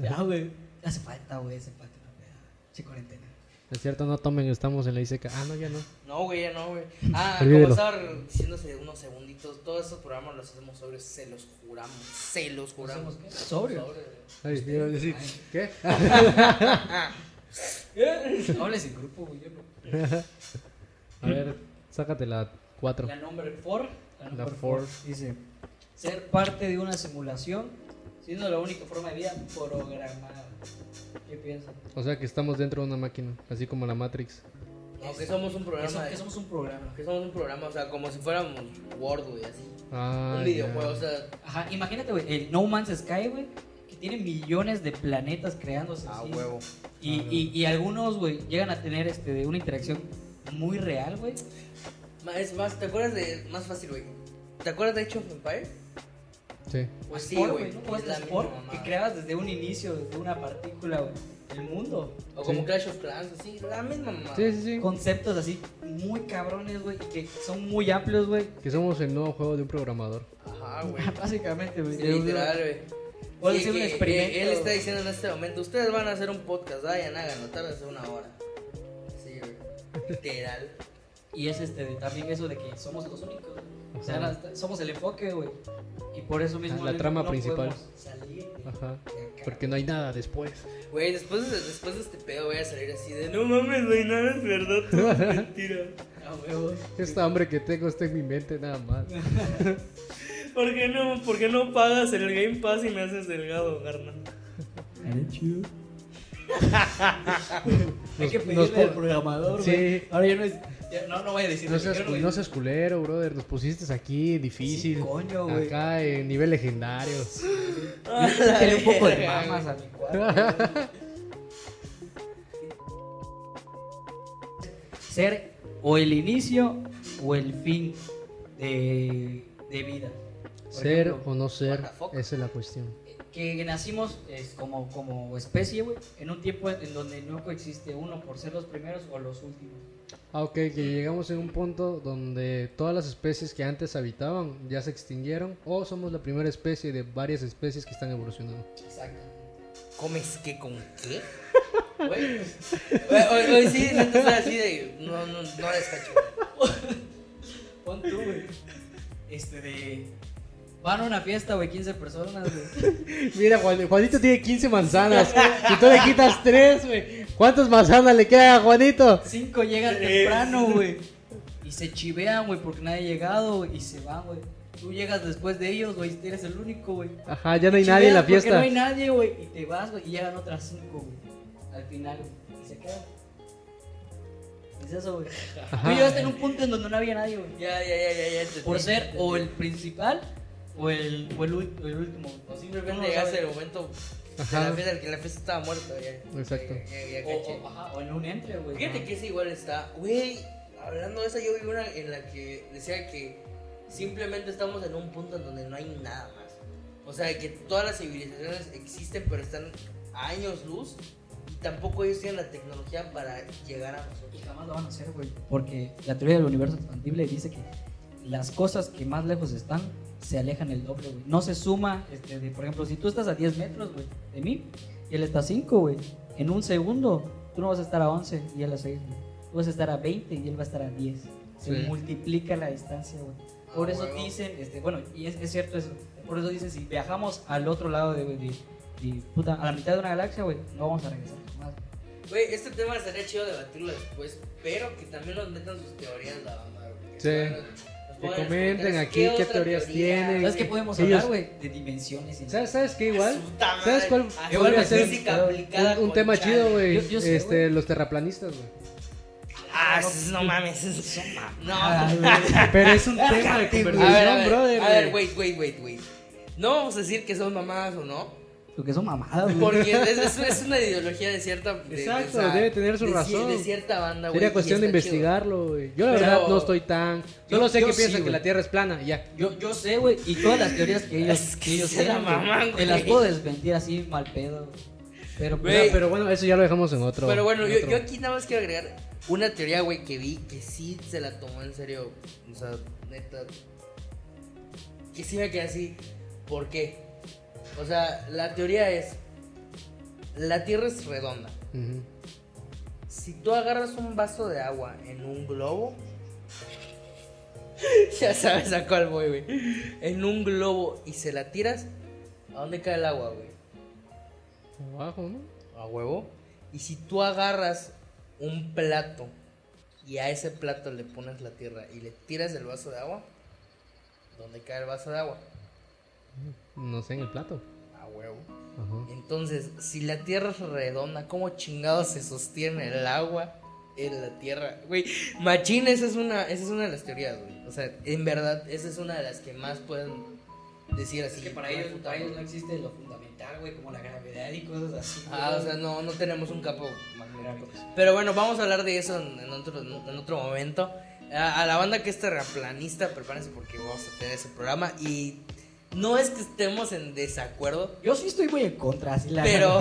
[SPEAKER 3] ya, güey. Hace falta, güey, hace falta una peda. Che, cuarentena.
[SPEAKER 2] Es cierto, no tomen, estamos en la ICK. Ah, no, ya no.
[SPEAKER 1] No, güey, ya no, güey. Ah, como estaba diciéndose unos segunditos, todos estos programas los hacemos sobrios, se los juramos, se los juramos.
[SPEAKER 3] ¿Hacemos qué? Sobrio.
[SPEAKER 1] Sobrios.
[SPEAKER 2] Ay, iba a decir,
[SPEAKER 3] Ay.
[SPEAKER 2] ¿qué?
[SPEAKER 3] Hables en grupo, güey. no.
[SPEAKER 2] A ver, sácate la 4.
[SPEAKER 3] La number 4. La number
[SPEAKER 2] four.
[SPEAKER 3] 4 dice: Ser parte de una simulación, siendo la única forma de vida programada. ¿Qué piensas?
[SPEAKER 2] O sea que estamos dentro de una máquina, así como la Matrix.
[SPEAKER 1] No, que somos un programa.
[SPEAKER 3] que somos un programa.
[SPEAKER 1] que somos un programa, o sea, como si fuéramos Word, güey, así.
[SPEAKER 2] Ah,
[SPEAKER 1] un videojuego, o sea,
[SPEAKER 3] Ajá, imagínate, güey, el No Man's Sky, güey, que tiene millones de planetas creándose.
[SPEAKER 1] a
[SPEAKER 3] así.
[SPEAKER 1] huevo.
[SPEAKER 3] Y, y, y algunos, güey, llegan a tener este, de una interacción muy real, güey.
[SPEAKER 1] Ma- Es más, ¿te acuerdas de. Más fácil, güey. ¿Te acuerdas de Age of Empire?
[SPEAKER 2] Sí.
[SPEAKER 1] Pues sí, güey.
[SPEAKER 3] este Sport,
[SPEAKER 1] misma
[SPEAKER 3] que creabas desde un inicio, desde una partícula, güey, el mundo.
[SPEAKER 1] O como
[SPEAKER 2] Sí.
[SPEAKER 1] Clash of Clans, así, la misma mamada.
[SPEAKER 2] Sí, sí, sí.
[SPEAKER 3] Conceptos así muy cabrones, güey, y que son muy amplios, güey.
[SPEAKER 2] Que somos el nuevo juego de un programador.
[SPEAKER 1] Ajá, güey.
[SPEAKER 3] Básicamente, güey.
[SPEAKER 1] Sí, literal, güey.
[SPEAKER 3] Puede
[SPEAKER 1] Sí,
[SPEAKER 3] ser un experimento.
[SPEAKER 1] Él está diciendo en este momento, ustedes van a hacer un podcast, vayan, háganlo, tardense una hora. Sí, güey. Literal.
[SPEAKER 3] Y es este, también eso de que somos los únicos. O sea, la- somos el enfoque, güey. Y por eso mismo
[SPEAKER 2] Ah, la
[SPEAKER 3] no-
[SPEAKER 2] trama
[SPEAKER 3] no
[SPEAKER 2] principal.
[SPEAKER 3] salir de-
[SPEAKER 2] Ajá. Porque no hay nada después.
[SPEAKER 1] Güey, después de, después de este pedo voy a salir así de, no mames, güey, nada es verdad, todo es mentira.
[SPEAKER 2] Esta hambre que tengo está en mi mente nada más.
[SPEAKER 1] ¿Por qué no, por qué no pagas el Game Pass y me haces delgado, carnal?
[SPEAKER 3] Hay que pedirle
[SPEAKER 2] nos
[SPEAKER 3] al programador,
[SPEAKER 2] Sí.
[SPEAKER 3] güey. Ahora ya no es. ya- no, no voy a decir.
[SPEAKER 2] No
[SPEAKER 3] yo
[SPEAKER 2] seas,
[SPEAKER 3] no
[SPEAKER 2] seas culero, brother. Nos pusiste aquí difícil.
[SPEAKER 3] Sí, coño, güey.
[SPEAKER 2] Acá en nivel legendario.
[SPEAKER 3] Métele un poco de mamas a mi cuadro. Ser o el inicio o el fin de, de vida. Por
[SPEAKER 2] Ser
[SPEAKER 3] ejemplo,
[SPEAKER 2] o no ser, esa es la cuestión.
[SPEAKER 3] Que nacimos es como, como especie, güey, en un tiempo en donde no coexiste uno por ser los primeros o los últimos.
[SPEAKER 2] Ah, ok, que llegamos en un punto donde todas las especies que antes habitaban ya se extinguieron o somos la primera especie de varias especies que están evolucionando.
[SPEAKER 3] Exacto.
[SPEAKER 1] ¿Comes qué con qué? Güey, hoy, hoy sí, estoy así de, no, no, no les cacho.
[SPEAKER 3] Pon tú, güey. Este de. Van a una fiesta, güey, 15 personas, güey.
[SPEAKER 2] Mira, Juan- Juanito tiene 15 manzanas y tú le quitas 3, güey. ¿Cuántas manzanas le quedan a Juanito?
[SPEAKER 3] Cinco llegan
[SPEAKER 1] Tres.
[SPEAKER 3] temprano, güey. Y se chivean, güey, porque nadie ha llegado, güey, y se van, güey. Tú llegas después de ellos, güey, y eres el único, güey.
[SPEAKER 2] Ajá, ya no hay nadie en la
[SPEAKER 3] Chiveas porque
[SPEAKER 2] fiesta.
[SPEAKER 3] no hay nadie, güey, y te vas, güey, y llegan otras cinco, güey. Al final, güey, y se quedan. Es eso, güey. Tú llegaste en un punto en donde no había nadie, güey.
[SPEAKER 1] Ya, ya, ya, ya, ya.
[SPEAKER 3] Por ser o el principal o el, o el, el último.
[SPEAKER 1] O simplemente
[SPEAKER 3] no
[SPEAKER 1] llegaste el momento de la fiesta, en el que la fiesta estaba muerta, ya.
[SPEAKER 2] Exacto.
[SPEAKER 1] Ya, ya, ya
[SPEAKER 3] O, o, ajá, o en un entre, güey.
[SPEAKER 1] Fíjate que ese igual está, güey, hablando de eso, yo vi una en la que decía que simplemente estamos en un punto en donde no hay nada más. O sea, que todas las civilizaciones existen, pero están a años luz y tampoco ellos tienen la tecnología para llegar a
[SPEAKER 3] Y
[SPEAKER 1] nosotros.
[SPEAKER 3] jamás lo van a hacer, güey. Porque la teoría del universo expandible dice que las cosas que más lejos están se alejan el doble, güey. No se suma, este, de, por ejemplo, si tú estás a 10 metros, güey, de mí, y él está a 5, güey, en un segundo, tú no vas a estar a 11 y él a 6, güey. Tú vas a estar a 20 y él va a estar a 10. Se
[SPEAKER 2] Sí.
[SPEAKER 3] multiplica la distancia, güey. Por
[SPEAKER 1] Ah,
[SPEAKER 3] eso
[SPEAKER 1] huevo.
[SPEAKER 3] dicen, este, bueno, y es, es cierto eso. Por eso dicen, si viajamos al otro lado de, de, de- puta, a la mitad de una galaxia, güey, no vamos a regresar jamás.
[SPEAKER 1] Güey, este tema estaría chido debatirlo después, pero que también nos metan sus teorías la banda, güey.
[SPEAKER 2] Sí. Que comenten aquí qué teorías
[SPEAKER 1] teoría?
[SPEAKER 2] tienen.
[SPEAKER 3] ¿Sabes qué podemos
[SPEAKER 2] Ellos-
[SPEAKER 3] hablar, güey? De dimensiones y...
[SPEAKER 2] ¿Sabes, ¿Sabes qué igual? ¿Sabes cuál
[SPEAKER 1] Ah,
[SPEAKER 2] podría
[SPEAKER 1] igual
[SPEAKER 2] ser
[SPEAKER 1] física
[SPEAKER 3] un-
[SPEAKER 1] aplicada
[SPEAKER 2] Un, un tema
[SPEAKER 1] chale.
[SPEAKER 2] chido, güey. Este, los terraplanistas, güey.
[SPEAKER 1] Ah, no mames. Son No.
[SPEAKER 3] Ah.
[SPEAKER 2] Pero es un tema de conversación,
[SPEAKER 1] a ver,
[SPEAKER 2] brother.
[SPEAKER 1] a ver,
[SPEAKER 2] güey.
[SPEAKER 1] wait, wait, wait, wait. No vamos a decir que son mamadas o no,
[SPEAKER 3] Lo que son mamadas, güey.
[SPEAKER 1] Porque es, una ideología de cierta. de-
[SPEAKER 2] Exacto, debe tener su
[SPEAKER 1] de
[SPEAKER 2] razón.
[SPEAKER 1] De cierta banda, güey.
[SPEAKER 2] Sería cuestión de investigarlo, güey. Yo la
[SPEAKER 1] Pero-
[SPEAKER 2] verdad no estoy tan...
[SPEAKER 3] Yo-
[SPEAKER 2] Solo sé
[SPEAKER 3] yo
[SPEAKER 2] que
[SPEAKER 3] sí,
[SPEAKER 2] piensan que la Tierra es plana y ya.
[SPEAKER 3] Yo, yo sé, güey, y todas las teorías que ellos,
[SPEAKER 1] Es que
[SPEAKER 3] ellos
[SPEAKER 1] se la maman,
[SPEAKER 3] te las puedo desmentir así mal pedo, güey. Pero.
[SPEAKER 2] Pero bueno, eso ya lo dejamos en otro...
[SPEAKER 1] Pero bueno,
[SPEAKER 2] en
[SPEAKER 1] yo,
[SPEAKER 2] otro.
[SPEAKER 1] yo aquí nada más quiero agregar una teoría, güey, que vi que sí se la tomó en serio. O sea, neta. Que sí me quedé así. ¿Por qué? O sea, la teoría es. La Tierra es redonda. Si tú agarras un vaso de agua en un globo. ya sabes a cuál voy, güey. En un globo y se la tiras. ¿A dónde cae el agua, güey?
[SPEAKER 2] Abajo, ¿no?
[SPEAKER 1] A huevo. Y si tú agarras un plato y a ese plato le pones la tierra y le tiras el vaso de agua, ¿dónde cae el vaso de agua?
[SPEAKER 2] No sé, en el plato.
[SPEAKER 1] A huevo.
[SPEAKER 2] Ajá.
[SPEAKER 1] Entonces, si la tierra es redonda, ¿cómo chingados se sostiene el agua en la tierra? Güey, machín, esa es una, esa es una de las teorías, güey. O sea, en verdad, esa es una de las que más pueden decir así.
[SPEAKER 3] es que para
[SPEAKER 1] no
[SPEAKER 3] ellos, para ellos no existe lo fundamental, güey, como la gravedad y cosas así.
[SPEAKER 1] Ah, o sea, no, no tenemos un campo magnético. Pero bueno, vamos a hablar de eso en, en otro, en otro momento. A, a la banda que es terraplanista, prepárense porque vamos a tener ese programa. Y no es que estemos en desacuerdo,
[SPEAKER 3] Yo sí estoy muy en contra, así la
[SPEAKER 1] pero.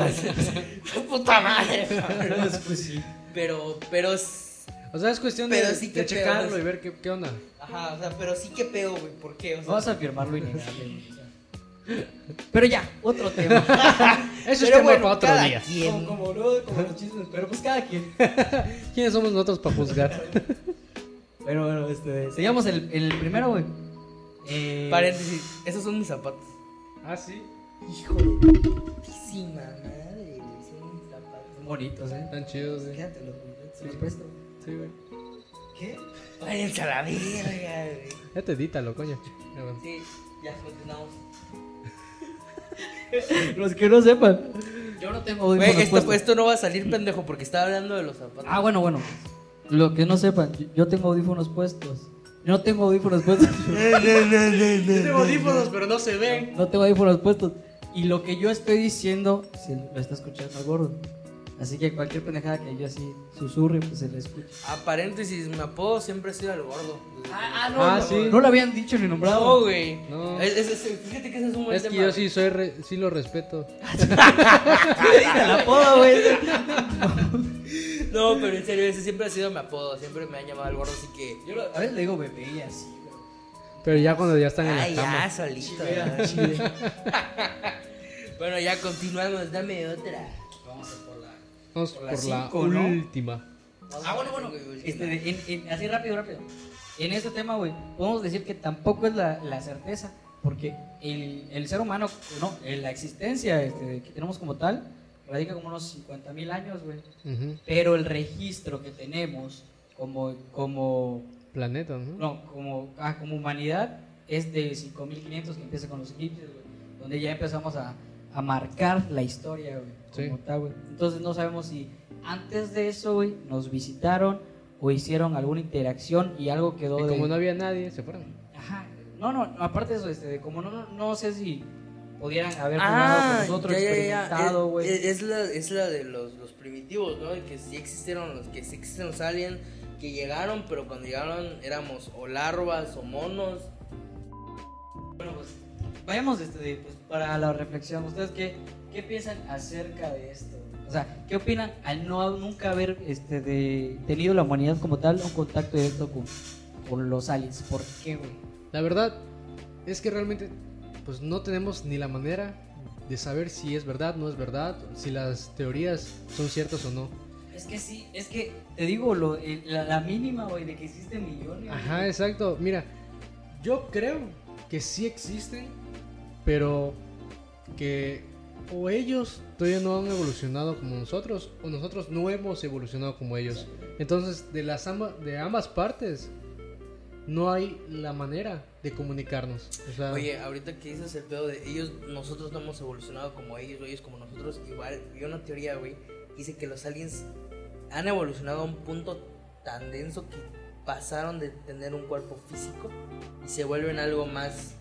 [SPEAKER 1] puta madre,
[SPEAKER 3] Pero, pues sí.
[SPEAKER 1] Pero, pero. es-
[SPEAKER 2] O sea, es cuestión de,
[SPEAKER 1] sí
[SPEAKER 2] de checarlo
[SPEAKER 1] pedo,
[SPEAKER 2] y ver qué, qué onda.
[SPEAKER 1] Ajá, o sea, pero sí que pedo, güey. ¿Por qué? O sea,
[SPEAKER 3] Vamos a afirmar lo innegable. Pero ya, otro tema.
[SPEAKER 2] Eso es
[SPEAKER 1] pero
[SPEAKER 2] tema
[SPEAKER 1] bueno,
[SPEAKER 2] para otro
[SPEAKER 1] cada
[SPEAKER 2] día.
[SPEAKER 1] quien.
[SPEAKER 3] Como, como, no, como los chismes, pero pues cada quien.
[SPEAKER 2] ¿Quiénes somos nosotros para juzgar?
[SPEAKER 3] Pero bueno, este. Seguimos el, el primero, güey. Eh,
[SPEAKER 1] Paréntesis, esos son mis zapatos.
[SPEAKER 2] ah, sí.
[SPEAKER 1] Hijo de putísima madre, güey. Son mis zapatos.
[SPEAKER 3] Bonitos, eh.
[SPEAKER 2] Están chidos, güey.
[SPEAKER 3] Quédatelos, güey. Se los presto.
[SPEAKER 2] Sí, güey.
[SPEAKER 3] ¿Qué?
[SPEAKER 1] Váyanse a la verga, güey.
[SPEAKER 2] Ya te edítalo, coño.
[SPEAKER 1] Sí, ya continuamos.
[SPEAKER 3] Los que no sepan. Yo no tengo
[SPEAKER 1] Güey,
[SPEAKER 3] audífonos
[SPEAKER 1] esto, esto no va a salir pendejo porque estaba hablando de los zapatos.
[SPEAKER 3] Ah, bueno, bueno. Lo que no sepan, yo tengo audífonos puestos. Yo no tengo audífonos puestos.
[SPEAKER 2] Tengo audífonos, pero no se ven.
[SPEAKER 3] no tengo audífonos puestos. Y lo que yo estoy diciendo, se lo está escuchando al gordo. Así que cualquier pendejada que yo así susurre, pues se le escucha.
[SPEAKER 1] A paréntesis, mi apodo siempre ha sido el gordo.
[SPEAKER 3] Ah,
[SPEAKER 2] no, Ah, no. sí.
[SPEAKER 3] No lo habían dicho ni
[SPEAKER 1] No,
[SPEAKER 3] nombrado.
[SPEAKER 1] güey.
[SPEAKER 2] No.
[SPEAKER 1] Es- es- es- fíjate que ese es un buen
[SPEAKER 2] Es que
[SPEAKER 1] tema,
[SPEAKER 2] yo sí soy re- sí lo respeto.
[SPEAKER 3] el apodo, güey.
[SPEAKER 1] No, pero en serio, ese siempre ha sido mi apodo. Siempre me han llamado el gordo, así que.
[SPEAKER 3] Yo lo- a veces le digo bebé y así, güey.
[SPEAKER 2] Pero ya cuando ya están en la cama.
[SPEAKER 1] ya, solito. ¿no?
[SPEAKER 3] chivea.
[SPEAKER 1] Bueno, ya continuamos. Dame otra.
[SPEAKER 3] Vamos a por la.
[SPEAKER 2] Vamos
[SPEAKER 3] por
[SPEAKER 2] por
[SPEAKER 3] la
[SPEAKER 2] la
[SPEAKER 3] cinco, ¿no?
[SPEAKER 2] última.
[SPEAKER 3] Ah, bueno, bueno. Este, en- en- así rápido, rápido. En este tema, güey, podemos decir que tampoco es la, la certeza, porque el, el ser humano, no, la existencia este, que tenemos como tal, radica como unos 50 mil años, güey.
[SPEAKER 2] Ujú.
[SPEAKER 3] Pero el registro que tenemos como, como,
[SPEAKER 2] Planeta, ¿no?
[SPEAKER 3] no, como, ah, como humanidad es de 5500 que empieza con los egipcios, güey, donde ya empezamos a, a marcar la historia, güey, como
[SPEAKER 2] Sí.
[SPEAKER 3] tal, güey. Entonces no sabemos si antes de eso, güey, nos visitaron o hicieron alguna interacción y algo quedó
[SPEAKER 2] Y
[SPEAKER 3] de...
[SPEAKER 2] como no había nadie, se fueron.
[SPEAKER 3] Ajá. No, no, aparte de eso, este, de como no, no, no sé si pudieran haber
[SPEAKER 1] Ah,
[SPEAKER 3] con nosotros,
[SPEAKER 1] ya, ya, ya.
[SPEAKER 3] experimentado,
[SPEAKER 1] Es-
[SPEAKER 3] güey.
[SPEAKER 1] Es, es la, es la de los, los primitivos, ¿no? De que sí existieron los que sí existen los aliens que llegaron, pero cuando llegaron éramos o larvas o monos.
[SPEAKER 3] Bueno, pues vayamos este, pues, para la reflexión. ¿Ustedes qué, qué piensan acerca de esto? O sea, ¿qué opinan al no nunca haber este, de, tenido la humanidad como tal un contacto directo con, con los aliens? ¿Por qué, güey?
[SPEAKER 2] La verdad es que realmente pues no tenemos ni la manera de saber si es verdad, no es verdad, si las teorías son ciertas o no.
[SPEAKER 3] Es que sí, es que te digo lo, el- la, la mínima, güey, de que existen millones.
[SPEAKER 2] Ajá, exacto. Mira, yo creo que sí existen, pero que o ellos todavía no han evolucionado como nosotros, o nosotros no hemos evolucionado como ellos. Entonces, de las amba- de ambas partes no hay la manera de comunicarnos. O sea,
[SPEAKER 1] Oye, ahorita que dices el pedo de ellos, nosotros no hemos evolucionado como ellos o ellos como nosotros, igual vi una teoría, güey, dice que los aliens han evolucionado a un punto tan denso que pasaron de tener un cuerpo físico y se vuelven algo más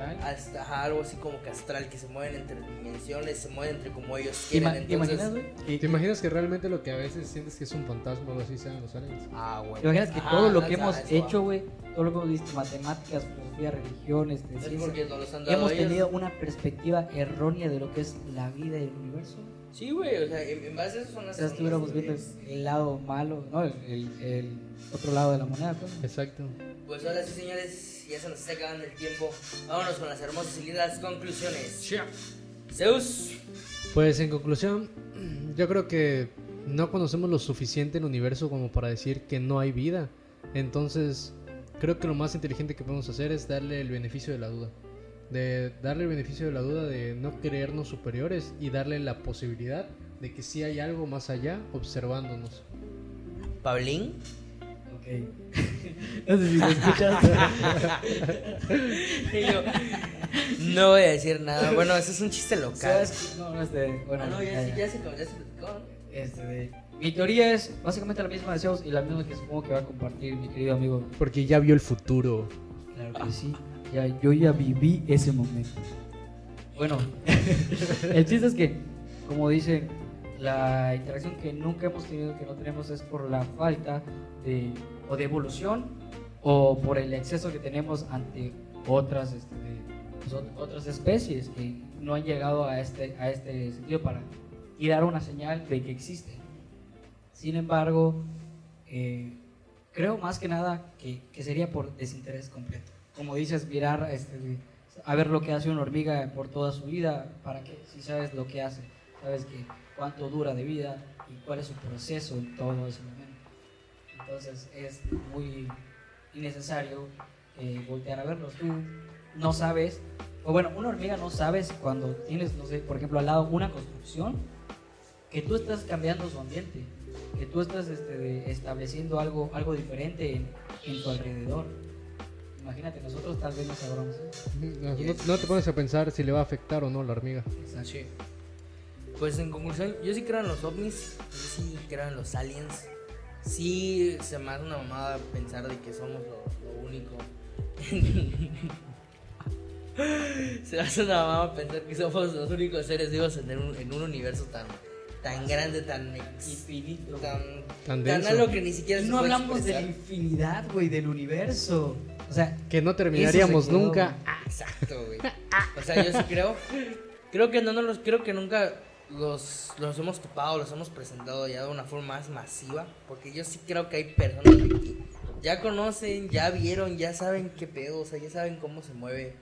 [SPEAKER 3] astral.
[SPEAKER 1] hasta ajá, algo así como que astral, que se mueven entre dimensiones, se mueven entre como ellos
[SPEAKER 3] ¿Te,
[SPEAKER 1] quieren.
[SPEAKER 3] ima- te
[SPEAKER 1] entonces,
[SPEAKER 3] imaginas, güey?
[SPEAKER 2] ¿Te imaginas que realmente lo que a veces sientes que es un fantasma o algo así sean los aliens?
[SPEAKER 1] Ah, güey.
[SPEAKER 3] ¿Te imaginas que
[SPEAKER 1] Ajá,
[SPEAKER 3] todo lo que hemos
[SPEAKER 1] eso,
[SPEAKER 3] hecho, güey, todo lo que hemos visto, matemáticas, filosofía, religión, este,
[SPEAKER 1] Es
[SPEAKER 3] ciencia,
[SPEAKER 1] porque nos los han dado
[SPEAKER 3] hemos
[SPEAKER 1] ellos.
[SPEAKER 3] tenido una perspectiva errónea de lo que es la vida y el universo?
[SPEAKER 1] Sí, güey, o sea, en, base a eso son
[SPEAKER 3] O
[SPEAKER 1] las
[SPEAKER 3] sea, estuviéramos viendo el lado malo, ¿no? El, el- el otro lado de la moneda, pues.
[SPEAKER 2] Exacto.
[SPEAKER 1] Pues ahora sí, señores, ya se nos está acabando el tiempo. Vámonos con las hermosas y lindas conclusiones. Zeus.
[SPEAKER 2] Pues en conclusión, yo creo que no conocemos lo suficiente el universo como para decir que no hay vida. Entonces, creo que lo más inteligente que podemos hacer es darle el beneficio de la duda. De darle el beneficio de la duda de no creernos superiores y darle la posibilidad de que sí hay algo más allá observándonos.
[SPEAKER 1] Pablín.
[SPEAKER 3] Ok. no sé si lo escuchas.
[SPEAKER 1] Y yo, no voy a decir nada. Bueno, ese es un chiste local.
[SPEAKER 3] ¿Sabes? No, no, este, bueno.
[SPEAKER 1] Ah, no, ya,
[SPEAKER 3] ya,
[SPEAKER 1] se-
[SPEAKER 3] ya.
[SPEAKER 1] ya.
[SPEAKER 3] Este, de- mi teoría es básicamente la misma de Zeus y la misma que supongo que va a compartir mi querido amigo.
[SPEAKER 2] Porque ya vio el futuro.
[SPEAKER 3] Claro que sí. Ya, yo ya viví ese momento. Bueno, el chiste es que, como dice, la interacción que nunca hemos tenido, que no tenemos, es por la falta de, o de evolución o por el exceso que tenemos ante otras, este, pues, ot- otras especies que no han llegado a este, a este sentido para y dar una señal de que existen. Sin embargo, eh, creo más que nada que, que sería por desinterés completo. Como dices, mirar, este, a ver lo que hace una hormiga por toda su vida, para que si sabes lo que hace, sabes que cuánto dura de vida y cuál es su proceso en todo momento. Entonces es muy innecesario eh, voltear a verlos. Tú no sabes, o bueno, una hormiga no sabes cuando tienes, no sé, por ejemplo, al lado una construcción, que tú estás cambiando su ambiente, que tú estás este, estableciendo algo, algo diferente en, en tu alrededor. Imagínate, nosotros tal vez no sabremos.
[SPEAKER 2] No, no- no te pones a pensar si le va a afectar o no la hormiga.
[SPEAKER 3] Exacto.
[SPEAKER 1] Sí. Pues en conclusión, yo sí creo en los ovnis, yo sí creo en los aliens. Sí, se me hace una mamada pensar de que somos lo, lo único. se me hace una mamada pensar que somos los únicos seres vivos en un, en un universo tan, tan grande, tan,
[SPEAKER 3] Infinito.
[SPEAKER 1] tan,
[SPEAKER 2] Tan
[SPEAKER 1] tan algo que ni siquiera
[SPEAKER 3] Y no hablamos de la infinidad, güey, del universo. O sea,
[SPEAKER 2] Que no terminaríamos
[SPEAKER 3] quedó,
[SPEAKER 2] nunca.
[SPEAKER 1] Exacto, güey. O sea, yo sí creo. Creo que no nos los creo que nunca los, los hemos topado, los hemos presentado ya de una forma más masiva. Porque yo sí creo que hay personas que ya conocen, ya vieron, ya saben qué pedo, o sea, ya saben cómo se mueve,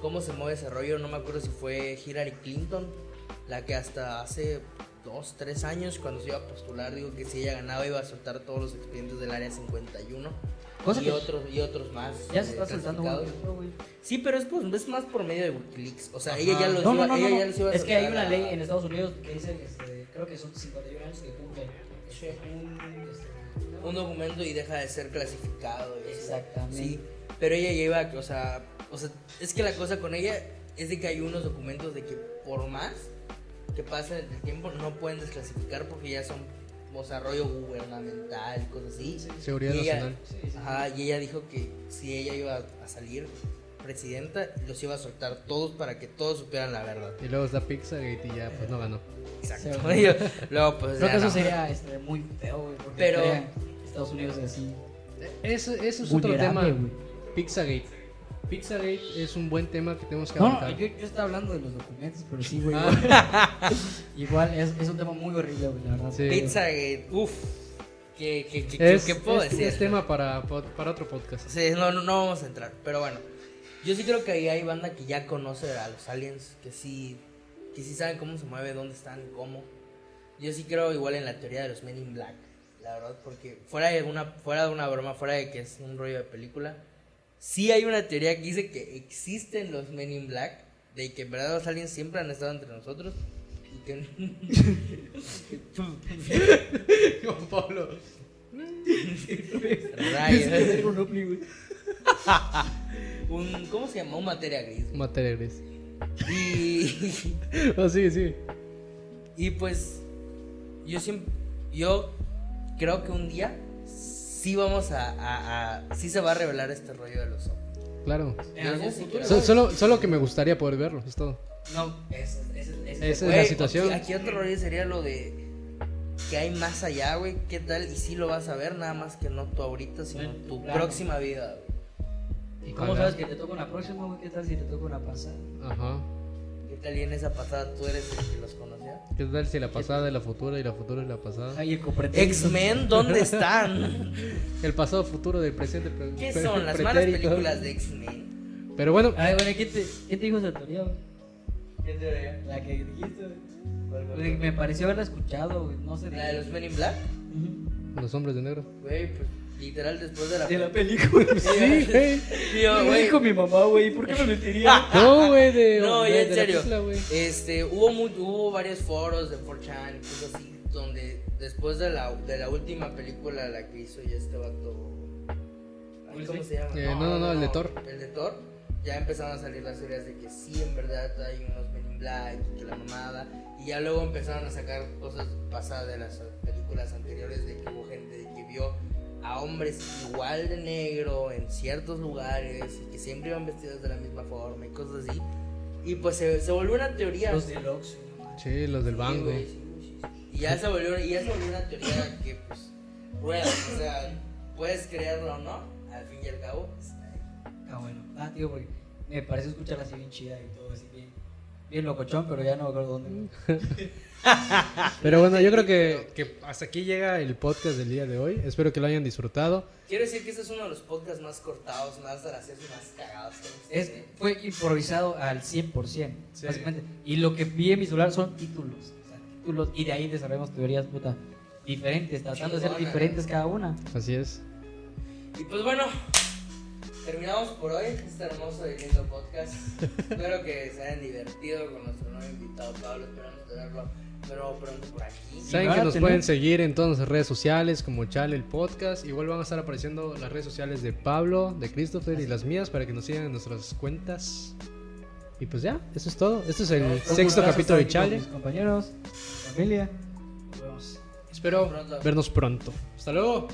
[SPEAKER 1] cómo se mueve ese rollo. No me acuerdo si fue Hillary Clinton, la que hasta hace dos, tres años, cuando se iba a postular, digo que si ella ganaba iba a soltar todos los expedientes del área 51.
[SPEAKER 3] Cosa
[SPEAKER 1] y
[SPEAKER 3] que-
[SPEAKER 1] otros y otros más
[SPEAKER 3] ya se
[SPEAKER 1] eh,
[SPEAKER 3] está soltando que güey.
[SPEAKER 1] Sí, pero es, pues, es más por medio de Wikileaks. O sea, ella ya los
[SPEAKER 3] No,
[SPEAKER 1] iba,
[SPEAKER 3] no, no,
[SPEAKER 1] ella
[SPEAKER 3] no,
[SPEAKER 1] ya
[SPEAKER 3] no.
[SPEAKER 1] los iba a
[SPEAKER 3] Es que hay una ley en Estados Unidos que dice, este, creo que son 51 años que cumple
[SPEAKER 1] Sí.
[SPEAKER 3] un, este,
[SPEAKER 1] un documento y deja de ser clasificado. y.
[SPEAKER 3] Exactamente.
[SPEAKER 1] Sí, pero ella lleva, o sea, o sea, es que la cosa con ella es de que hay unos documentos de que por más que pase el tiempo no pueden desclasificar porque ya son desarrollo gubernamental, cosas así.
[SPEAKER 2] Seguridad
[SPEAKER 1] Y ella-
[SPEAKER 2] nacional.
[SPEAKER 1] Ajá, y ella dijo que si ella iba a salir presidenta, los iba a soltar todos para que todos supieran la verdad.
[SPEAKER 2] Y luego está Pizzagate y ya, pues no ganó.
[SPEAKER 1] Exacto.
[SPEAKER 3] Sí.
[SPEAKER 1] Y yo- luego, pues,
[SPEAKER 3] Creo
[SPEAKER 1] ya
[SPEAKER 3] que eso
[SPEAKER 1] no.
[SPEAKER 3] sería este, muy feo, güey. Porque
[SPEAKER 1] Pero-
[SPEAKER 3] Estados Unidos así.
[SPEAKER 2] Eso, eso es otro tema.
[SPEAKER 3] vulnerable, güey.
[SPEAKER 2] Pizzagate. Es un buen tema que tenemos que
[SPEAKER 3] No, no, yo, yo estaba hablando de los documentos, pero sí, güey.
[SPEAKER 2] Ah.
[SPEAKER 3] Igual es, es un tema muy horrible, güey, la verdad.
[SPEAKER 2] Sí.
[SPEAKER 1] Pizzagate, uff. ¿Qué, qué, qué,
[SPEAKER 2] Es,
[SPEAKER 1] qué puedo
[SPEAKER 2] es-
[SPEAKER 1] decir?
[SPEAKER 2] es tema para, para otro podcast.
[SPEAKER 1] Sí, no, no, no vamos a entrar. Pero bueno, yo sí creo que ahí hay banda que ya conoce a los aliens, que sí, que sí saben cómo se mueve, dónde están, cómo. Yo sí creo igual en la teoría de los Men in Black, la verdad, porque fuera de una, fuera de una broma, fuera de que es un rollo de película, sí hay una teoría que dice que existen los Men in Black, de que en verdad los aliens siempre han estado entre nosotros y que
[SPEAKER 2] Juan Pablo.
[SPEAKER 1] Rayos. un ¿cómo se llama? Un materia gris.
[SPEAKER 2] Materia gris.
[SPEAKER 1] Y
[SPEAKER 2] Oh, sí, sí.
[SPEAKER 1] Y pues yo siempre, yo creo que un día sí vamos a, a, a- sí se va a revelar este rollo de los ovnis.
[SPEAKER 2] Claro.
[SPEAKER 3] En algún
[SPEAKER 1] Yo sí
[SPEAKER 3] futuro.
[SPEAKER 2] So- solo, solo que me gustaría poder verlo, es todo.
[SPEAKER 3] No, ese, ese, ese-
[SPEAKER 2] Esa es
[SPEAKER 1] Güey,
[SPEAKER 2] la situación.
[SPEAKER 1] Aquí, aquí otro rollo sería lo de que hay más allá, güey. ¿Qué tal? Y sí lo vas a ver, nada más que no tú ahorita, sino
[SPEAKER 3] En tu
[SPEAKER 1] tu próxima vida, güey.
[SPEAKER 3] ¿Y cómo
[SPEAKER 2] Ojalá.
[SPEAKER 3] sabes que te toca una próxima, güey? ¿Qué tal si te toca una pasada?
[SPEAKER 2] Ajá.
[SPEAKER 1] ¿Qué tal? Y en esa pasada tú eres el que los conocía.
[SPEAKER 2] ¿Qué tal si la pasada es la futura y la futura es la pasada?
[SPEAKER 3] Ay, el copretero.
[SPEAKER 1] X-Men, ¿dónde están?
[SPEAKER 2] El pasado, futuro, del presente. pre-
[SPEAKER 1] ¿Qué
[SPEAKER 2] pre-
[SPEAKER 1] son las malas películas de X-Men?
[SPEAKER 2] Pero bueno,
[SPEAKER 3] Ay, bueno, ¿quién te, quién te dijo esa teoría, güey?
[SPEAKER 1] ¿Qué teoría?
[SPEAKER 3] La que dijiste, Me pareció haberla escuchado, güey. No sé.
[SPEAKER 1] ¿La de los Men in Black?
[SPEAKER 2] Los hombres de negro.
[SPEAKER 1] Güey, pues literal después de la...
[SPEAKER 3] De la película.
[SPEAKER 2] Sí, güey.
[SPEAKER 3] Me dijo mi mamá, güey. ¿Por qué me mentiría?
[SPEAKER 2] No, güey, de.
[SPEAKER 1] No,
[SPEAKER 2] de-
[SPEAKER 1] ya
[SPEAKER 2] de
[SPEAKER 1] en serio.
[SPEAKER 2] película.
[SPEAKER 1] Este, hubo, mu- hubo varios foros de 4chan y cosas así, donde después de la, de la última película, la que hizo ya este vato... ay, ¿Cómo se llama?
[SPEAKER 2] Eh, no, no, no, el de Thor.
[SPEAKER 1] El de Thor. Ya empezaron a salir las teorías de que sí, en verdad hay unos Men in Black y que la mamada. Y ya luego empezaron a sacar cosas pasadas de las películas anteriores de que hubo gente que vio a hombres igual de negro en ciertos lugares y que siempre iban vestidos de la misma forma y cosas así. Y pues se, se volvió una teoría.
[SPEAKER 3] Los de Lux.
[SPEAKER 2] Sí, los del
[SPEAKER 1] Sí,
[SPEAKER 2] banco.
[SPEAKER 1] sí, sí, sí. Y ya se volvió, y ya se volvió una teoría que pues rueda, o sea, puedes creerlo o no, al fin y al cabo. pues,
[SPEAKER 3] Ah, bueno. Ah, tío, porque me parece escucharla así bien chida y todo así bien. Locochón, pero ya no me acuerdo dónde.
[SPEAKER 2] Pero bueno, yo creo que, que hasta aquí llega el podcast del día de hoy. Espero que lo hayan disfrutado.
[SPEAKER 1] Quiero decir que este es uno de los podcasts más cortados, más graciosos, más cagados. que
[SPEAKER 3] Es, fue improvisado al 100%,
[SPEAKER 2] Sí.
[SPEAKER 3] básicamente. Y lo que vi en mi celular son títulos. O sea, títulos y de ahí desarrollamos teorías, puta, diferentes, tratando de ser diferentes cada una.
[SPEAKER 2] Así es.
[SPEAKER 1] Y pues bueno, terminamos por hoy este hermoso y lindo podcast. Espero que se hayan divertido con nuestro nuevo invitado Pablo. Esperamos tenerlo pero pronto por aquí.
[SPEAKER 2] Saben que nos
[SPEAKER 3] tener-
[SPEAKER 2] pueden seguir en todas nuestras redes sociales como Chale el podcast. Igual van a estar apareciendo las redes sociales de Pablo, de Christopher y las mías para que nos sigan en nuestras cuentas. Y pues ya, eso es todo. Este es el
[SPEAKER 3] Un
[SPEAKER 2] sexto capítulo de Chale.
[SPEAKER 3] Mis compañeros, familia. Nos vemos.
[SPEAKER 2] Espero
[SPEAKER 1] Pronto.
[SPEAKER 2] vernos pronto. Hasta luego.